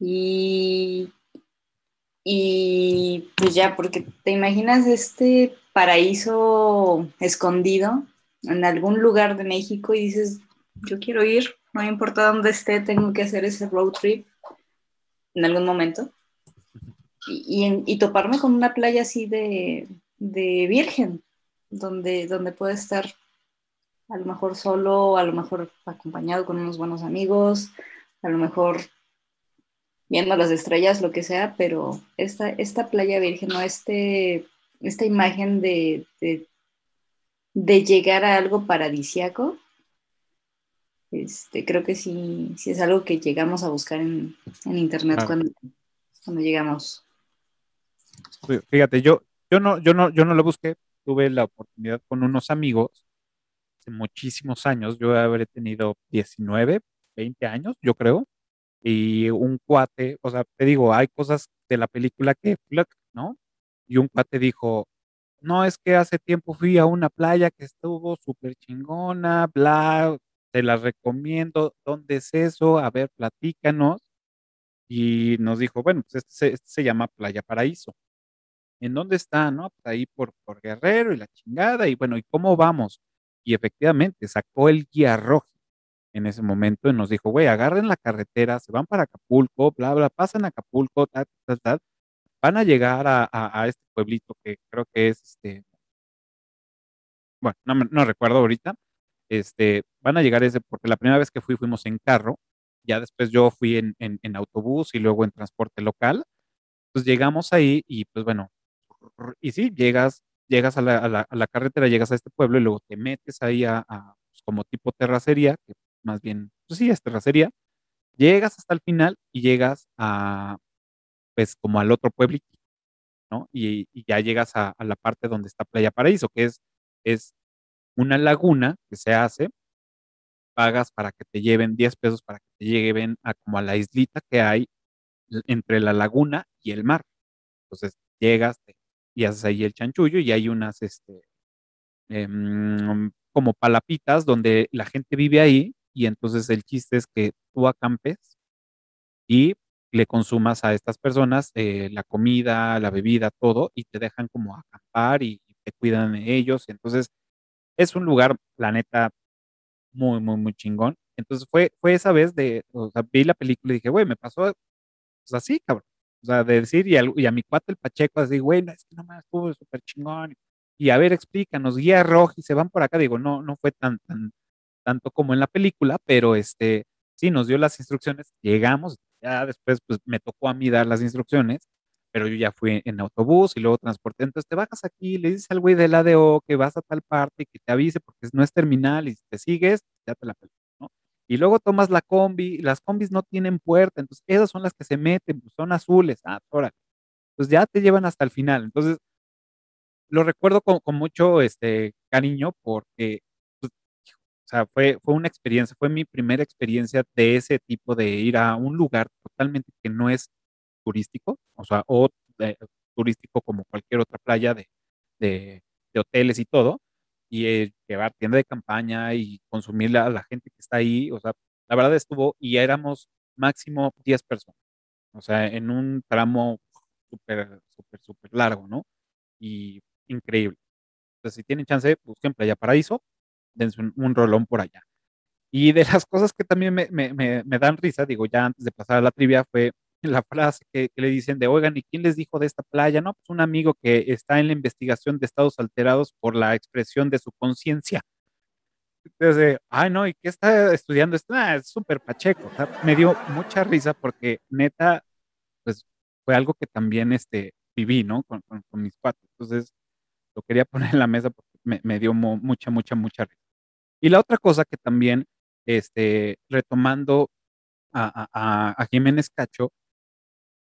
C: Y, y pues ya, porque te imaginas este paraíso escondido en algún lugar de México y dices, yo quiero ir, no importa dónde esté, tengo que hacer ese road trip en algún momento. Y, y, toparme con una playa así de, de virgen, donde, donde puede estar a lo mejor solo, a lo mejor acompañado con unos buenos amigos, a lo mejor viendo las estrellas, lo que sea, pero esta, esta playa virgen, ¿no? Este, esta imagen de, de, llegar a algo paradisiaco, este, creo que sí, sí es algo que llegamos a buscar en, internet cuando, cuando llegamos.
A: Fíjate, yo, yo no, yo no, yo no lo busqué, tuve la oportunidad con unos amigos hace muchísimos años, yo habré tenido 19, 20 años, yo creo, y un cuate, o sea, te digo, hay cosas de la película que, ¿no? Y un cuate dijo, no, es que hace tiempo fui a una playa que estuvo súper chingona, bla, te la recomiendo, ¿dónde es eso? A ver, platícanos. Y nos dijo, bueno, pues este se, este se llama Playa Paraíso. ¿En dónde está? No, pues ahí por, por Guerrero y la chingada, y bueno, ¿y cómo vamos? Y efectivamente sacó el guía rojo en ese momento y nos dijo, güey, agarren la carretera, se van para Acapulco, bla, bla, pasan a Acapulco, tal, tal, tal, van a llegar a, este pueblito que creo que es, este, bueno, no, no recuerdo ahorita, este, van a llegar ese, porque la primera vez que fui fuimos en carro, ya después yo fui en, autobús y luego en transporte local, pues llegamos ahí y pues bueno, y sí, llegas, llegas a la, a la, carretera, llegas a este pueblo y luego te metes ahí a, a pues, como tipo terracería, que más bien, pues sí, es terracería, llegas hasta el final y llegas a, pues como al otro pueblito, ¿no? Y, ya llegas a, la parte donde está Playa Paraíso, que es, es una laguna que se hace, pagas para que te lleven 10 pesos para que te lleven a como a la islita que hay entre la laguna y el mar. Entonces llegas y haces ahí el chanchullo y hay unas, este, eh, como palapitas donde la gente vive ahí y entonces el chiste es que tú acampes y le consumas a estas personas eh, la comida, la bebida, todo, y te dejan como acampar y, te cuidan de ellos. Entonces, es un lugar, la neta, muy, muy, muy chingón. Entonces fue, fue esa vez de, o sea, vi la película y dije, güey, me pasó así, cabrón. O sea, de decir, y, y a mi cuate el Pacheco, así, güey, no, es que nomás estuvo súper chingón. Y a ver, explícanos, guía roja y se van por acá. Digo, no, no fue tan, tan, tanto como en la película, pero este, sí, nos dio las instrucciones, llegamos, ya después, pues me tocó a mí dar las instrucciones, pero yo ya fui en autobús y luego transporté. Entonces te bajas aquí, le dices al güey del ADO que vas a tal parte y que te avise porque no es terminal y si te sigues, ya te la película, ¿no? Y luego tomas la combi, las combis no tienen puerta, entonces esas son las que se meten, pues son azules, ah, órale. Pues ya te llevan hasta el final. Entonces, lo recuerdo con, con mucho este, cariño porque, sea, fue, fue una experiencia, fue mi primera experiencia de ese tipo de ir a un lugar totalmente que no es turístico, o sea, o eh, turístico como cualquier otra playa de, de, de hoteles y todo, y llevar tienda de campaña y consumir a la gente que está ahí, o sea, la verdad estuvo y éramos máximo 10 personas, o sea, en un tramo súper, súper, súper largo, ¿no? Y increíble. Entonces, si tienen chance, busquen Playa Paraíso, dense un, un rolón por allá. Y de las cosas que también me, me, me, me, dan risa, digo, ya antes de pasar a la trivia, fue la frase que, que, le dicen de, oigan, ¿y quién les dijo de esta playa? No, pues un amigo que está en la investigación de estados alterados por la expresión de su conciencia. Entonces, ay, no, ¿y qué está estudiando? esto? Ah, es súper pacheco. O sea, me dio mucha risa porque neta, pues fue algo que también este, viví, ¿no? Con, con, con mis cuatro. Entonces, lo quería poner en la mesa porque me, me dio mo, mucha, mucha, mucha risa. Y la otra cosa que también, este, retomando a, a, Jiménez Cacho,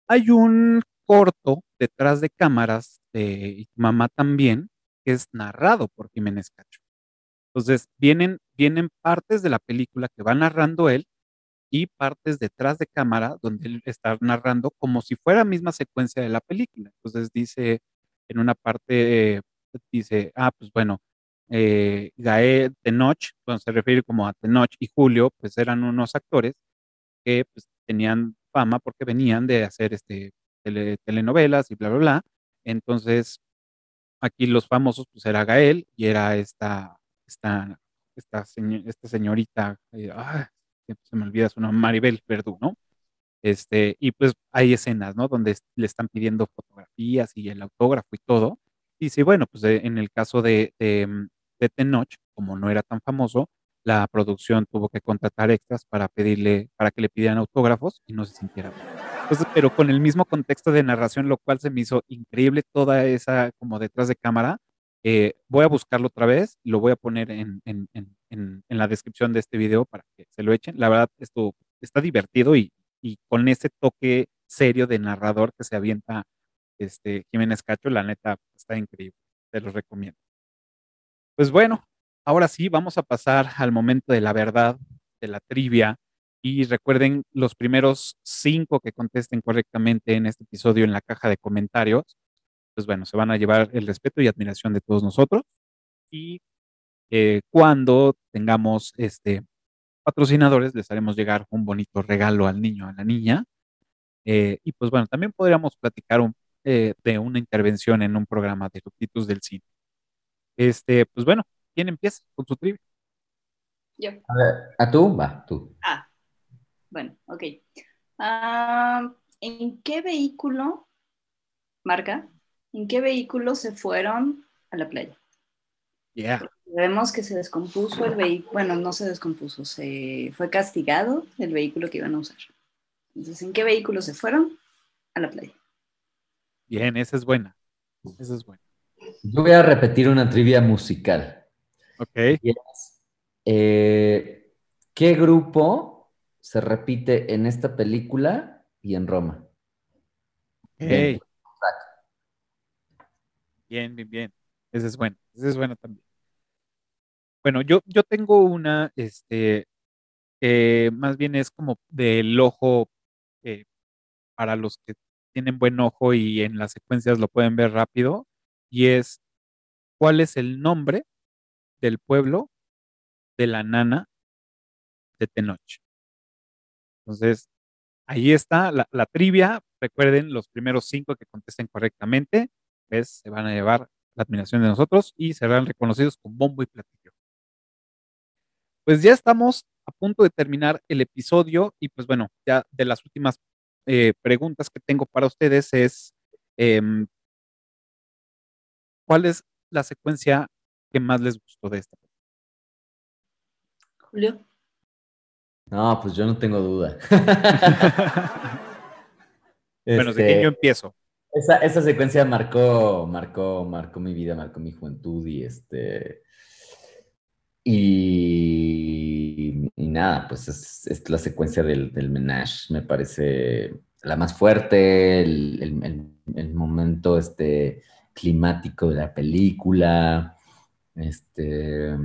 A: hay un corto detrás de cámaras de Mamá también, que es narrado por Jiménez Cacho. Entonces, vienen, vienen partes de la película que va narrando él y partes detrás de cámara donde él está narrando como si fuera la misma secuencia de la película. Entonces dice en una parte, eh, dice, ah, pues bueno, eh, Gael Tenoch, cuando se refiere como a Tenoch y Julio, pues eran unos actores que pues, tenían fama porque venían de hacer este, tele, telenovelas y bla, bla, bla. Entonces, aquí los famosos, pues era Gael y era esta, esta, esta, esta señorita, eh, se me olvida su nombre, Maribel Verdú, ¿no? Este, y pues hay escenas, ¿no? Donde le están pidiendo fotografías y el autógrafo y todo. Y sí, bueno, pues de, en el caso de, de Tenoch, como no era tan famoso, la producción tuvo que contratar extras para pedirle, para que le pidieran autógrafos y no se sintiera bien. Entonces, pero con el mismo contexto de narración, lo cual se me hizo increíble toda esa como detrás de cámara. Eh, voy a buscarlo otra vez, lo voy a poner en, en, en, en, la descripción de este video para que se lo echen. La verdad, esto está divertido y, y con ese toque serio de narrador que se avienta este Jiménez Cacho, la neta está increíble. Te lo recomiendo. Pues bueno, ahora sí, vamos a pasar al momento de la verdad, de la trivia. Y recuerden los primeros cinco que contesten correctamente en este episodio en la caja de comentarios. Pues bueno, se van a llevar el respeto y admiración de todos nosotros. Y eh, cuando tengamos este patrocinadores, les haremos llegar un bonito regalo al niño, a la niña. Eh, y pues bueno, también podríamos platicar eh, de una intervención en un programa de subtítulos del cine. Este, pues bueno, ¿Quién empieza con su trivia?
C: Yo.
D: A, ver, ¿a tú? Va, tú.
C: Ah, bueno, ok. Uh, ¿En qué vehículo, marca, en qué vehículo se fueron a la playa?
A: Yeah.
C: Vemos que se descompuso el vehículo, bueno, no se descompuso, se fue castigado el vehículo que iban a usar. Entonces, ¿en qué vehículo se fueron a la playa?
A: Bien, esa es buena. Esa es buena.
D: Yo voy a repetir una trivia musical.
A: Ok.
D: Eh, ¿Qué grupo se repite en esta película y en Roma?
A: Bien, bien, bien. Ese es bueno. Ese es bueno también. Bueno, yo, yo tengo una, este, eh, más bien es como del ojo eh, para los que tienen buen ojo y en las secuencias lo pueden ver rápido, y es cuál es el nombre del pueblo de la nana de Tenoch. Entonces, ahí está la, la, trivia. Recuerden, los primeros cinco que contesten correctamente, pues, se van a llevar la admiración de nosotros y serán reconocidos con bombo y platillo. Pues ya estamos a punto de terminar el episodio y pues bueno, ya de las últimas eh, preguntas que tengo para ustedes es, em, ¿cuál es la secuencia que más les gustó de esta?
C: Julio.
D: No, pues yo no tengo duda.
A: bueno, de que yo empiezo.
D: Esa, esa, secuencia marcó, marcó, marcó mi vida, marcó mi juventud y este. Y, y nada, pues es, es, la secuencia del, del menage, me parece la más fuerte, el, el, el, momento este, climático de la película. Este,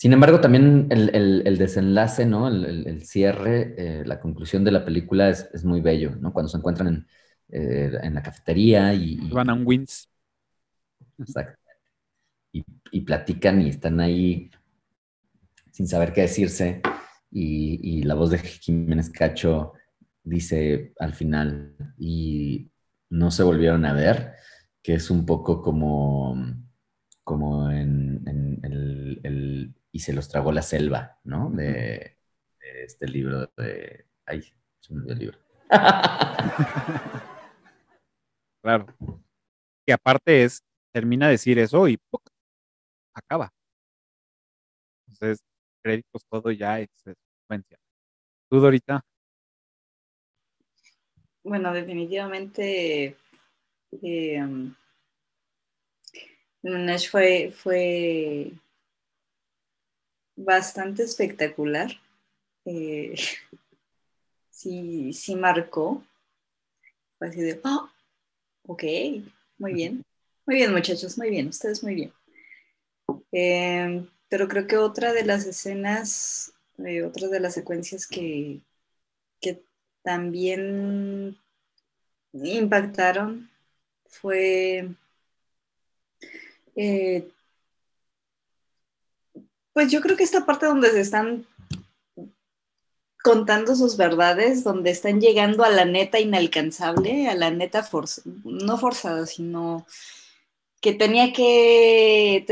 D: sin embargo, también el, desenlace, ¿no? El, cierre, eh, la conclusión de la película es, es, muy bello, ¿no? Cuando se encuentran en, eh, en la cafetería y...
A: Van a un Wins.
D: Exacto. Y, y, platican y están ahí sin saber qué decirse. Y, y, la voz de Jiménez Cacho dice al final, y no se volvieron a ver, que es un poco como, como en, en el, el, Y se los tragó la selva, ¿no? De, de este libro de... Ay, se me olvidó el libro.
A: Claro. Que aparte es, termina de decir eso y ¡puc! acaba. Entonces, créditos, todo ya es secuencia. ¿Tú, Dorita?
C: Bueno, definitivamente Nash fue, fue bastante espectacular. Eh, sí, sí marcó. Fue así de, oh, Ok, muy bien. Muy bien, muchachos, muy bien, ustedes muy bien. Eh, pero creo que otra de las escenas, eh, otra de las secuencias que, que también impactaron fue eh, pues yo creo que esta parte donde se están contando sus verdades, donde están llegando a la neta inalcanzable, a la neta no forzada, sino que tenía que,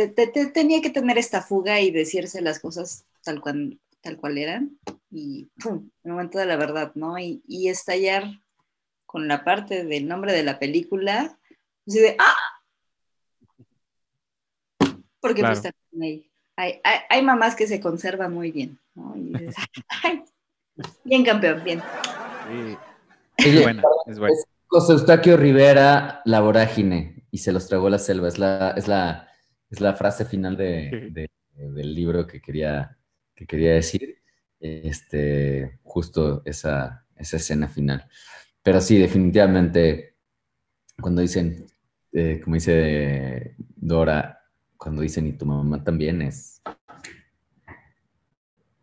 C: tenía que tener esta fuga y decirse las cosas tal cual, tal cual eran, y ¡pum! el momento de la verdad, ¿no? Y, estallar con la parte del nombre de la película, así de ¡ah! Porque pues ahí. Hay, hay, hay, mamás que se conservan muy bien, ¿no? Y dices, ¡ay! Bien, campeón, bien.
A: Es buena, es buena.
D: José Eustaquio Rivera, La Vorágine, y se los tragó la selva. Es la, es la, es la frase final de, del libro que quería, que quería decir. Este, justo esa, esa escena final. Pero sí, definitivamente, cuando dicen, eh, como dice Dora, cuando dicen y tu mamá también es.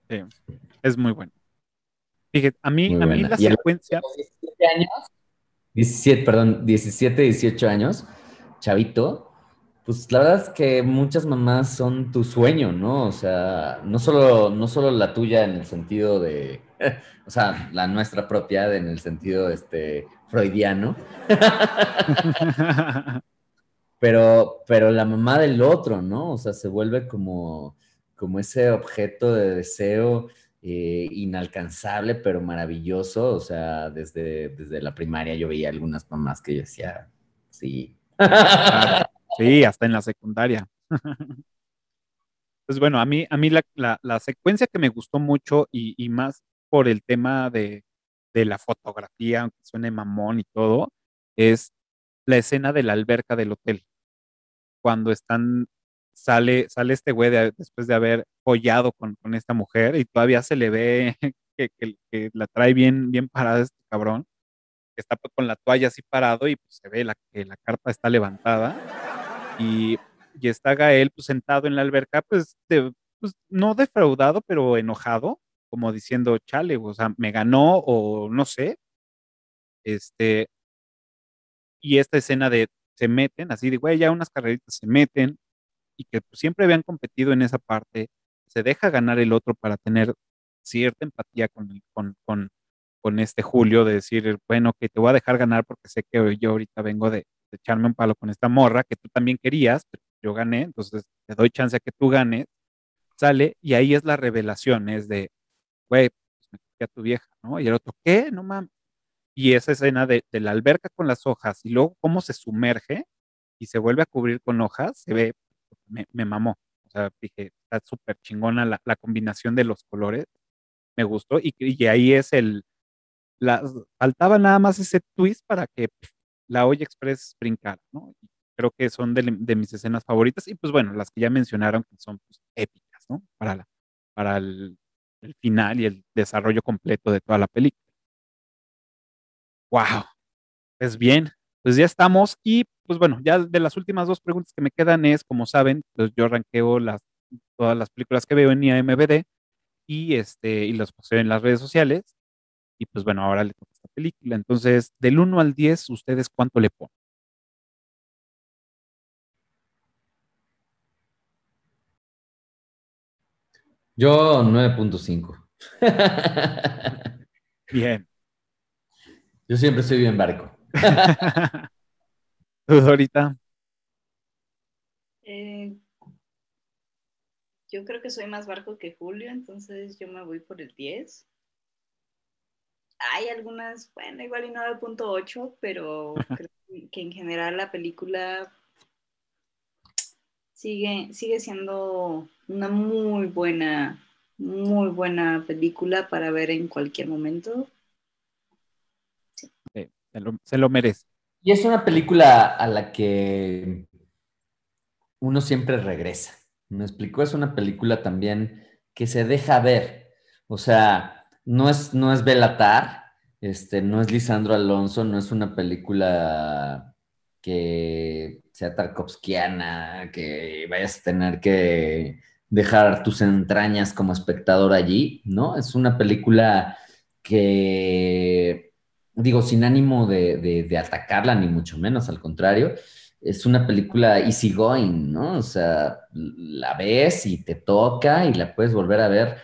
A: Sí, es muy bueno. Fíjate, a mí, a mí la secuencia.
D: 17 años, 17, perdón, 17, 18 años, chavito, pues la verdad es que muchas mamás son tu sueño, ¿no? O sea, no solo, no solo la tuya en el sentido de, o sea, la nuestra propia en el sentido este, freudiano, pero, pero la mamá del otro, ¿no? O sea, se vuelve como, como ese objeto de deseo eh, inalcanzable, pero maravilloso. O sea, desde, desde la primaria yo veía algunas mamás que yo decía, sí.
A: Sí, hasta en la secundaria. Pues bueno, a mí, a mí la, la, secuencia que me gustó mucho y, y más por el tema de, de, la fotografía, aunque suene mamón y todo, es la escena de la alberca del hotel. Cuando están sale, sale este güey después de haber follado con, con, esta mujer y todavía se le ve que, que, la trae bien, bien parada este cabrón, que está con la toalla así parado y pues se ve la, que la carpa está levantada y, y está Gael pues sentado en la alberca pues, pues no defraudado pero enojado, como diciendo, chale, o sea, me ganó o no sé, este, y esta escena de se meten, así de, güey, ya unas carreritas se meten, y que pues, siempre habían competido en esa parte, se deja ganar el otro para tener cierta empatía con, con, con, con este Julio, de decir, bueno, que te voy a dejar ganar porque sé que yo ahorita vengo de, echarme un palo con esta morra que tú también querías, pero yo gané, entonces te doy chance a que tú ganes, sale y ahí es la revelación, es de, güey, pues me cogí a tu vieja, ¿no? Y el otro, ¿qué? No mames. Y esa escena de, de la alberca con las hojas y luego cómo se sumerge y se vuelve a cubrir con hojas, se ve, me, me mamó. O sea, dije, está súper chingona la, la combinación de los colores. Me gustó. Y, y ahí es el. La, faltaba nada más ese twist para que pf, la olla express brincara, ¿no? Y creo que son de, de mis escenas favoritas. Y pues bueno, las que ya mencionaron que son pues, épicas, ¿no? Para, la, para el, el final y el desarrollo completo de toda la película. ¡Wow! Pues bien, pues ya estamos. Y pues bueno, ya de las últimas dos preguntas que me quedan es, como saben, pues yo ranqueo las, todas las películas que veo en IMBD y, este, y las posteo en las redes sociales. Y pues bueno, ahora le toca esta película. Entonces, del 1 al 10, ¿ustedes cuánto le ponen?
D: Yo 9.5.
A: Bien.
D: Yo siempre estoy bien barco.
A: ¿Tú, ahorita?
C: Eh, yo creo que soy más barco que Julio, entonces yo me voy por el 10. Hay algunas, bueno, igual y 9.8, pero creo que en general la película sigue, sigue siendo una muy buena, muy buena película para ver en cualquier momento.
A: Sí, se, lo, se lo merece.
D: Y es una película a la que uno siempre regresa. ¿Me explico? Es una película también que se deja ver. O sea, no es, no es Belatar, este, no es Lisandro Alonso, no es una película que sea tarkovskiana, que vayas a tener que dejar tus entrañas como espectador allí, ¿no? Es una película que, digo, sin ánimo de, atacarla, ni mucho menos, al contrario, es una película easygoing, ¿no? O sea, la ves y te toca y la puedes volver a ver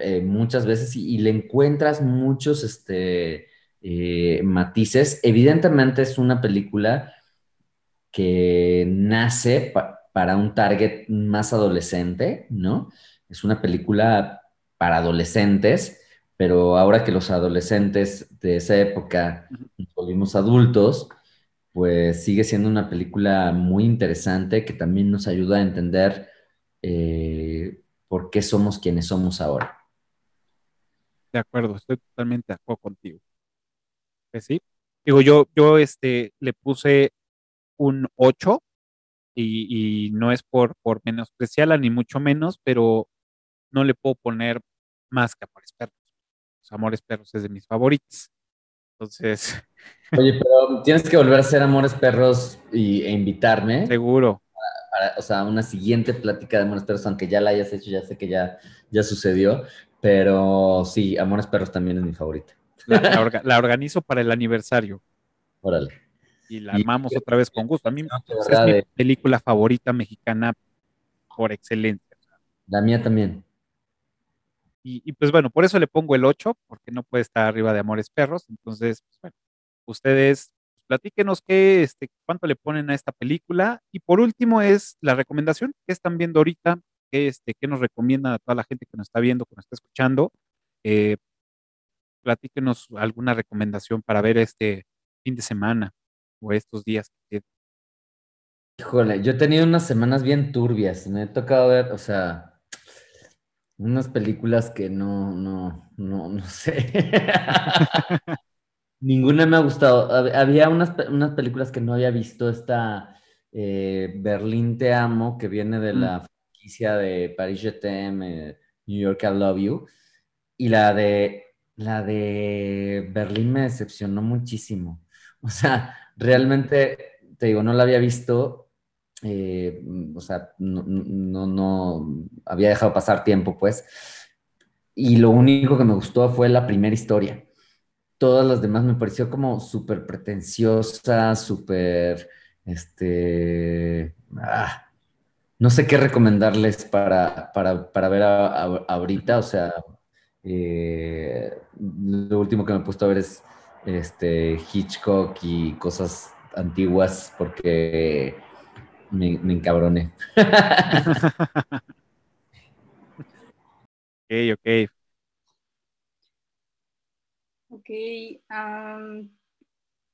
D: eh, muchas veces y, y, le encuentras muchos este, eh, matices. Evidentemente es una película que nace pa para un target más adolescente, ¿no? Es una película para adolescentes, pero ahora que los adolescentes de esa época nos volvimos adultos, pues sigue siendo una película muy interesante que también nos ayuda a entender eh, por qué somos quienes somos ahora.
A: De acuerdo, estoy totalmente de acuerdo contigo. Pues sí. Digo, yo, yo este, le puse un 8 y, y no es por, por menospreciarla ni mucho menos, pero no le puedo poner más que Amores Perros. Los Amores Perros es de mis favoritos. Entonces.
D: Oye, pero tienes que volver a hacer Amores Perros y, e invitarme.
A: Seguro.
D: Para, para, o sea, una siguiente plática de Amores Perros, aunque ya la hayas hecho, ya sé que ya, ya sucedió. Pero sí, Amores Perros también es mi favorita.
A: La, la, orga, la organizo para el aniversario.
D: Órale.
A: Y la y, otra vez con gusto. A mí no, es mi de... película favorita mexicana por excelencia.
D: La mía también.
A: Y, y, pues bueno, por eso le pongo el 8, porque no puede estar arriba de Amores Perros. Entonces, pues bueno, ustedes platíquenos qué, este, cuánto le ponen a esta película. Y por último es la recomendación que están viendo ahorita, que, este, que nos recomiendan a toda la gente que nos está viendo, que nos está escuchando. Eh, platíquenos alguna recomendación para ver este fin de semana o estos días que
D: Híjole, yo he tenido unas semanas bien turbias. Me he tocado ver, o sea, unas películas que no, no, no, no sé. Ninguna me ha gustado. Había unas, unas películas que no había visto. Esta eh, Berlín Te Amo, que viene de mm. la franquicia de Paris Je t'aime, New York I Love You. Y la de, la de Berlín me decepcionó muchísimo. O sea, realmente, te digo, no la había visto. Eh, o sea, no, no, no, había dejado pasar tiempo, pues. Y lo único que me gustó fue la primera historia todas las demás me pareció como súper pretenciosa, súper, este, ah, no sé qué recomendarles para, para, para ver a, a, ahorita, o sea, eh, lo último que me he puesto a ver es este, Hitchcock y cosas antiguas porque me, me encabroné.
A: ok, ok.
C: Ok,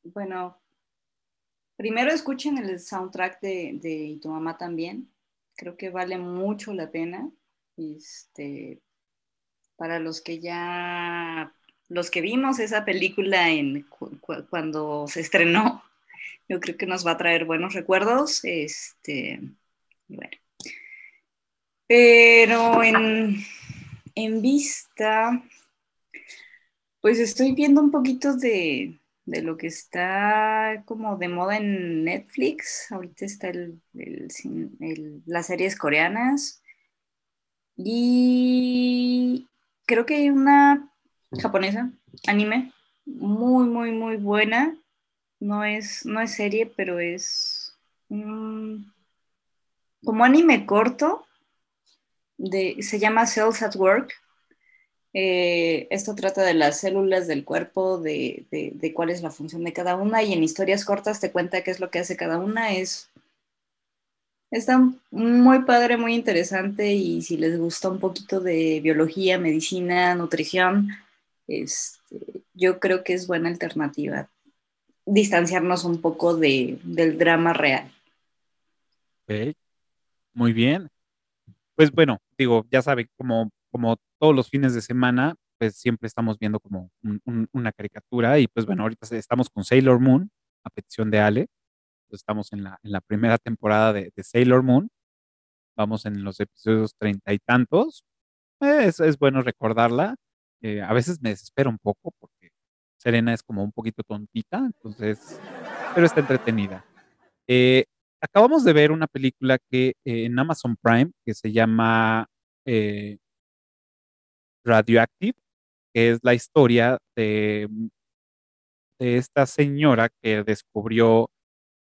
C: bueno, primero escuchen el soundtrack de, de Y tu mamá también. Creo que vale mucho la pena. Este, para los que ya, los que vimos esa película en, cu- cu- cuando se estrenó, yo creo que nos va a traer buenos recuerdos. Este, bueno. Pero en, en vista, pues estoy viendo un poquito de, de lo que está como de moda en Netflix. Ahorita está el, el- las series coreanas. Y creo que hay una japonesa, anime, muy, muy, muy buena. No es, no es serie, pero es mm, como anime corto. De, se llama Cells at Work. Eh, esto trata de las células del cuerpo, de, de- de cuál es la función de cada una y en historias cortas te cuenta qué es lo que hace cada una. Es, está muy padre, muy interesante y si les gusta un poquito de biología, medicina, nutrición, este, yo creo que es buena alternativa. Distanciarnos un poco de, del drama real.
A: Ok, Muy bien. Pues bueno, digo, ya saben, como, como todos los fines de semana, pues siempre estamos viendo como un- un- una caricatura y pues bueno, ahorita estamos con Sailor Moon, a petición de Ale. Pues estamos en la, en la primera temporada de, de Sailor Moon. Vamos en los episodios treinta y tantos. Eh, es, es bueno recordarla. Eh, a veces me desespero un poco porque Serena es como un poquito tontita, entonces, pero está entretenida. Eh, acabamos de ver una película que eh, en Amazon Prime que se llama Radioactive, que es la historia de, de esta señora que descubrió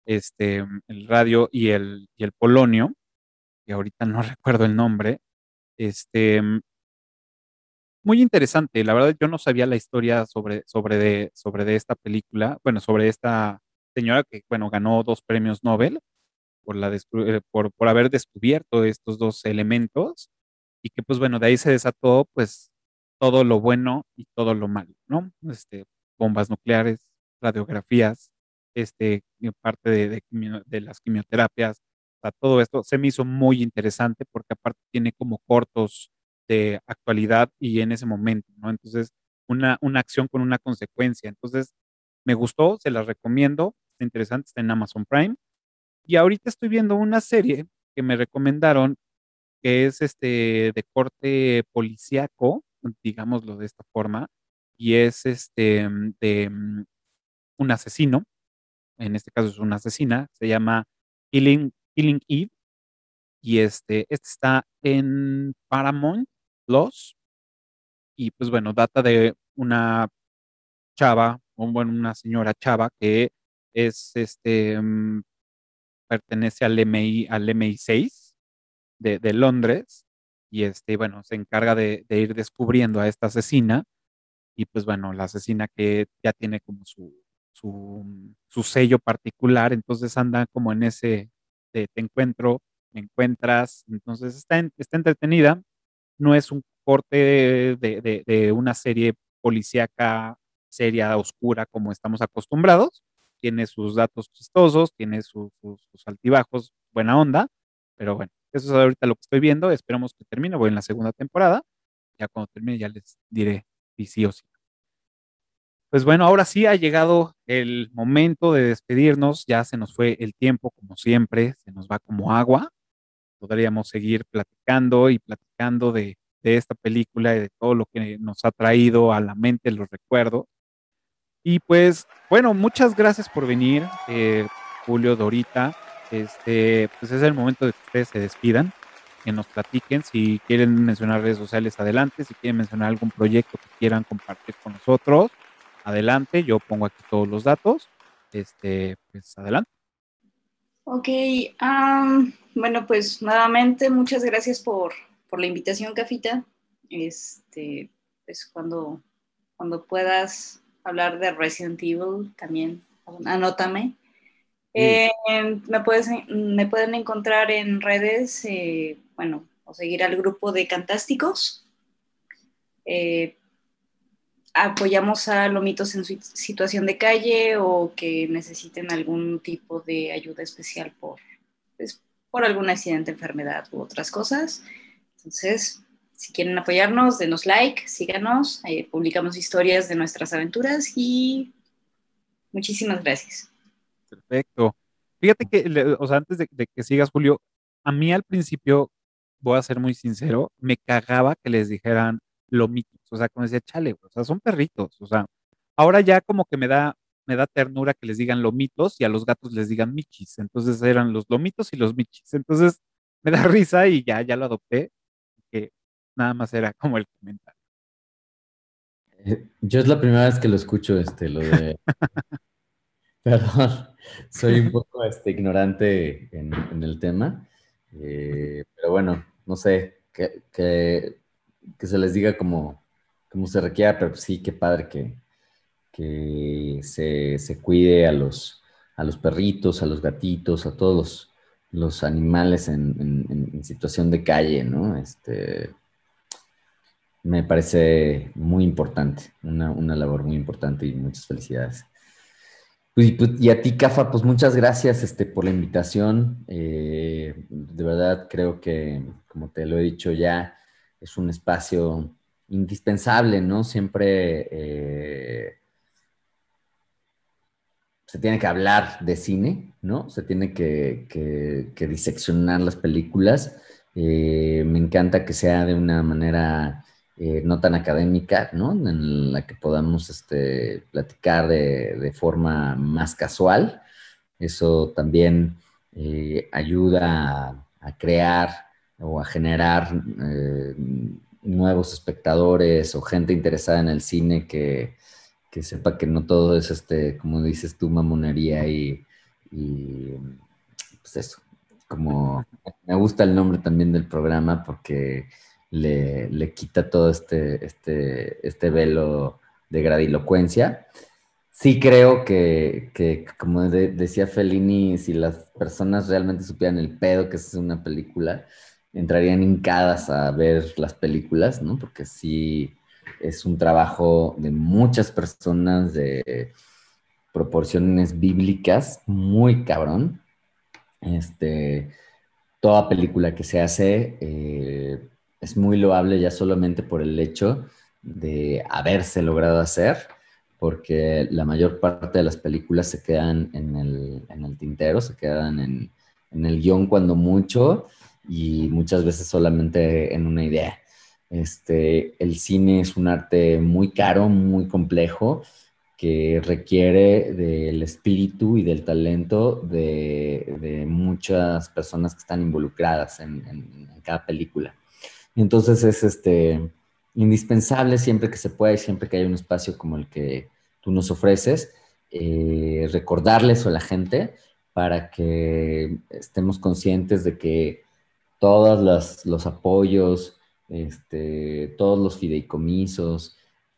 A: este, el radio y el, y el polonio, que ahorita no recuerdo el nombre. Este, muy interesante, la verdad yo no sabía la historia sobre, sobre, de, sobre de esta película, bueno, sobre esta señora que, bueno, ganó dos premios Nobel por, la eh, por, por haber descubierto estos dos elementos y que pues bueno, de ahí se desató pues todo lo bueno y todo lo malo, ¿no? Este, bombas nucleares, radiografías, este, parte de, de de las quimioterapias, o sea, todo esto se me hizo muy interesante porque aparte tiene como cortos de actualidad y en ese momento, ¿no? Entonces, una, una acción con una consecuencia. Entonces, me gustó, se las recomiendo, está interesante, está en Amazon Prime. Y ahorita estoy viendo una serie que me recomendaron que es este de corte policíaco, digámoslo de esta forma, y es este de mm, un asesino, en este caso es una asesina, se llama Killing, Killing Eve, y este está en Paramount Plus, y pues bueno, data de una chava, o bueno, una señora chava que es este, mm, pertenece al MI, al MI6 de, de Londres y este, bueno, se encarga de, ir descubriendo a esta asesina y pues bueno, la asesina que ya tiene como su, su, su sello particular, entonces anda como en ese de te encuentro, me encuentras, entonces está, está entretenida, no es un corte de, una serie policíaca seria, oscura, como estamos acostumbrados, tiene sus datos chistosos, tiene sus altibajos, buena onda, pero bueno, eso es ahorita lo que estoy viendo, esperamos que termine, voy en la segunda temporada, ya cuando termine ya les diré si sí o sí. Pues bueno, ahora sí ha llegado el momento de despedirnos, ya se nos fue el tiempo como siempre, se nos va como agua, podríamos seguir platicando y platicando de, de esta película y de todo lo que nos ha traído a la mente los recuerdos. Y pues, bueno, muchas gracias por venir, eh, Julio, Dorita. Este, pues es el momento de que ustedes se despidan, que nos platiquen. Si quieren mencionar redes sociales, adelante. Si quieren mencionar algún proyecto que quieran compartir con nosotros, adelante. Yo pongo aquí todos los datos. Este, pues adelante.
C: Ok, am, bueno, pues nuevamente muchas gracias por, por la invitación, Cafita. Este, pues cuando, cuando puedas hablar de Resident Evil, también anótame. Eh, me, puedes, me pueden encontrar en redes, eh, bueno, o seguir al grupo de Cantásticos. Eh, apoyamos a lomitos en su situación de calle o que necesiten algún tipo de ayuda especial por, por algún accidente, enfermedad u otras cosas. Entonces, si quieren apoyarnos, denos like, síganos, publicamos historias de nuestras aventuras y muchísimas gracias.
A: Perfecto. Fíjate que, o sea, antes de, de que sigas, Julio, a mí al principio, voy a ser muy sincero, me cagaba que les dijeran lomitos, o sea, como decía, chale, o sea, son perritos, o sea, ahora ya como que me da, me da ternura que les digan lomitos y a los gatos les digan michis, entonces eran los lomitos y los michis, entonces me da risa y ya, ya lo adopté, que nada más era como el comentario.
D: Eh, yo es la primera vez que lo escucho, este, lo de... Perdón, soy un poco este, ignorante en, el tema, eh, pero bueno, no sé, que, que que se les diga como, como se requiera, pero sí, qué padre que, que se, cuide a los, a los perritos, a los gatitos, a todos los, animales en, situación de calle, ¿no? Este, me parece muy importante, una, labor muy importante y muchas felicidades. Pues, pues, y a ti, Cafa, pues muchas gracias este, por la invitación. Eh, de verdad creo que, como te lo he dicho ya, es un espacio indispensable, ¿no? Siempre eh, se tiene que hablar de cine, ¿no? Se tiene que, diseccionar las películas. Eh, me encanta que sea de una manera eh, no tan académica, ¿no? En la que podamos este, platicar de, forma más casual. Eso también ayuda a crear o a generar eh, nuevos espectadores o gente interesada en el cine que, sepa que no todo es, este, como dices tú, mamonería y, pues eso, como me gusta el nombre también del programa porque le, quita todo este, este, este velo de gradilocuencia. Sí creo que, como decía Fellini, si las personas realmente supieran el pedo que es una película, entrarían hincadas a ver las películas, ¿no? Porque sí es un trabajo de muchas personas de proporciones bíblicas muy cabrón. Este, toda película que se hace eh, es muy loable ya solamente por el hecho de haberse logrado hacer, porque la mayor parte de las películas se quedan en el, tintero, se quedan en, en el guion cuando mucho, y muchas veces solamente en una idea. Este, el cine es un arte muy caro, muy complejo, que requiere del espíritu y del talento de, muchas personas que están involucradas en, cada película. Entonces es este, indispensable siempre que se pueda y siempre que haya un espacio como el que tú nos ofreces, eh, recordarles a la gente para que estemos conscientes de que todos los apoyos, este, todos los fideicomisos,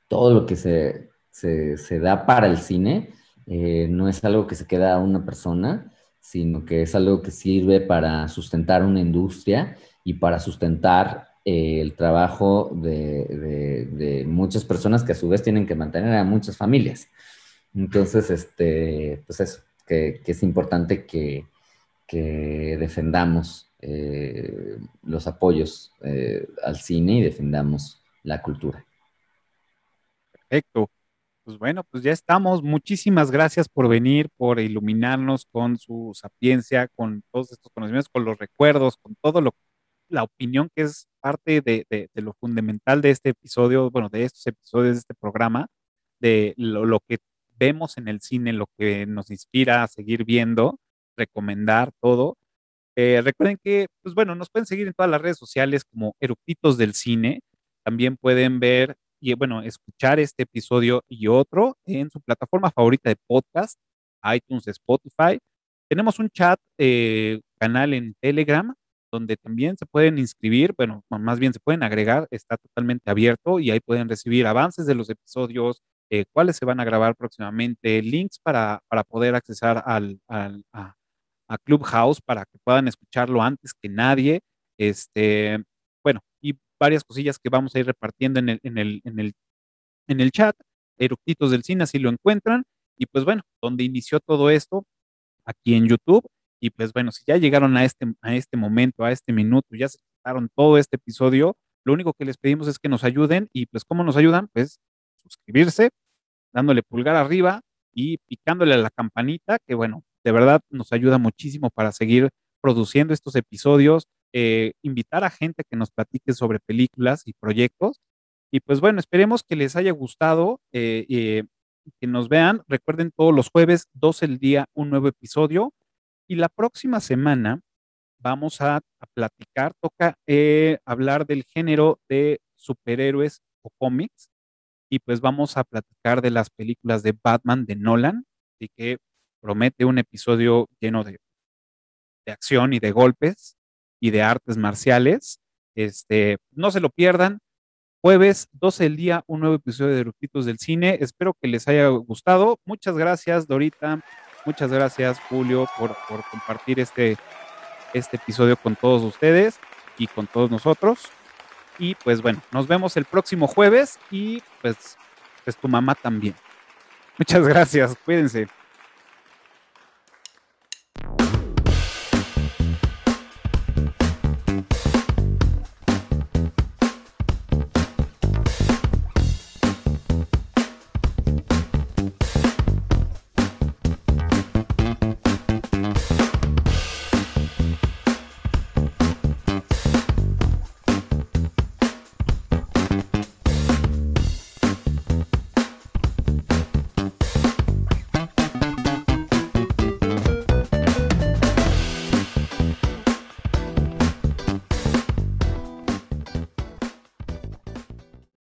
D: todo lo que se, da para el cine, eh, no es algo que se queda a una persona, sino que es algo que sirve para sustentar una industria y para sustentar eh, el trabajo de, muchas personas que a su vez tienen que mantener a muchas familias. Entonces, este, pues eso, que, es importante que defendamos eh, los apoyos eh, al cine y defendamos la cultura.
A: Perfecto. Pues bueno, pues ya estamos. Muchísimas gracias por venir, por iluminarnos con su sapiencia, con todos estos conocimientos, con los recuerdos, con todo lo la opinión que es parte de, lo fundamental de este episodio, bueno, de estos episodios de este programa, de lo, que vemos en el cine, lo que nos inspira a seguir viendo, recomendar todo. Eh, recuerden que, pues bueno, nos pueden seguir en todas las redes sociales como Eructitos del Cine. También pueden ver y, bueno, escuchar este episodio y otro en su plataforma favorita de podcast, iTunes, Spotify. Tenemos un chat, eh, canal en Telegram, donde también se pueden inscribir, bueno, más bien se pueden agregar, está totalmente abierto y ahí pueden recibir avances de los episodios, eh, cuáles se van a grabar próximamente, links para, para poder accesar al, al a Clubhouse para que puedan escucharlo antes que nadie. Este, bueno, y varias cosillas que vamos a ir repartiendo en el, en el, en el, en el chat. Eructitos del Cine, así lo encuentran. Y pues bueno, donde inició todo esto, aquí en YouTube. Y pues bueno, si ya llegaron a este, a este momento, a este minuto, ya se quitaron todo este episodio, lo único que les pedimos es que nos ayuden. Y pues, ¿cómo nos ayudan? Pues suscribirse, dándole pulgar arriba y picándole a la campanita, que bueno, de verdad nos ayuda muchísimo para seguir produciendo estos episodios, eh, invitar a gente que nos platique sobre películas y proyectos. Y pues bueno, esperemos que les haya gustado, eh, eh, que nos vean. Recuerden todos los jueves, 12 el día, un nuevo episodio. Y la próxima semana vamos a, a platicar, toca hablar del género de superhéroes o cómics. Y pues vamos a platicar de las películas de Batman de Nolan. Así que promete un episodio lleno de, de acción y de golpes y de artes marciales. Este, no se lo pierdan. Jueves 12 del día, un nuevo episodio de Rupitos del Cine. Espero que les haya gustado. Muchas gracias, Dorita. Muchas gracias, Julio, por, por compartir este, este episodio con todos ustedes y con todos nosotros. Y pues bueno, nos vemos el próximo jueves y pues, pues tu mamá también. Muchas gracias, cuídense.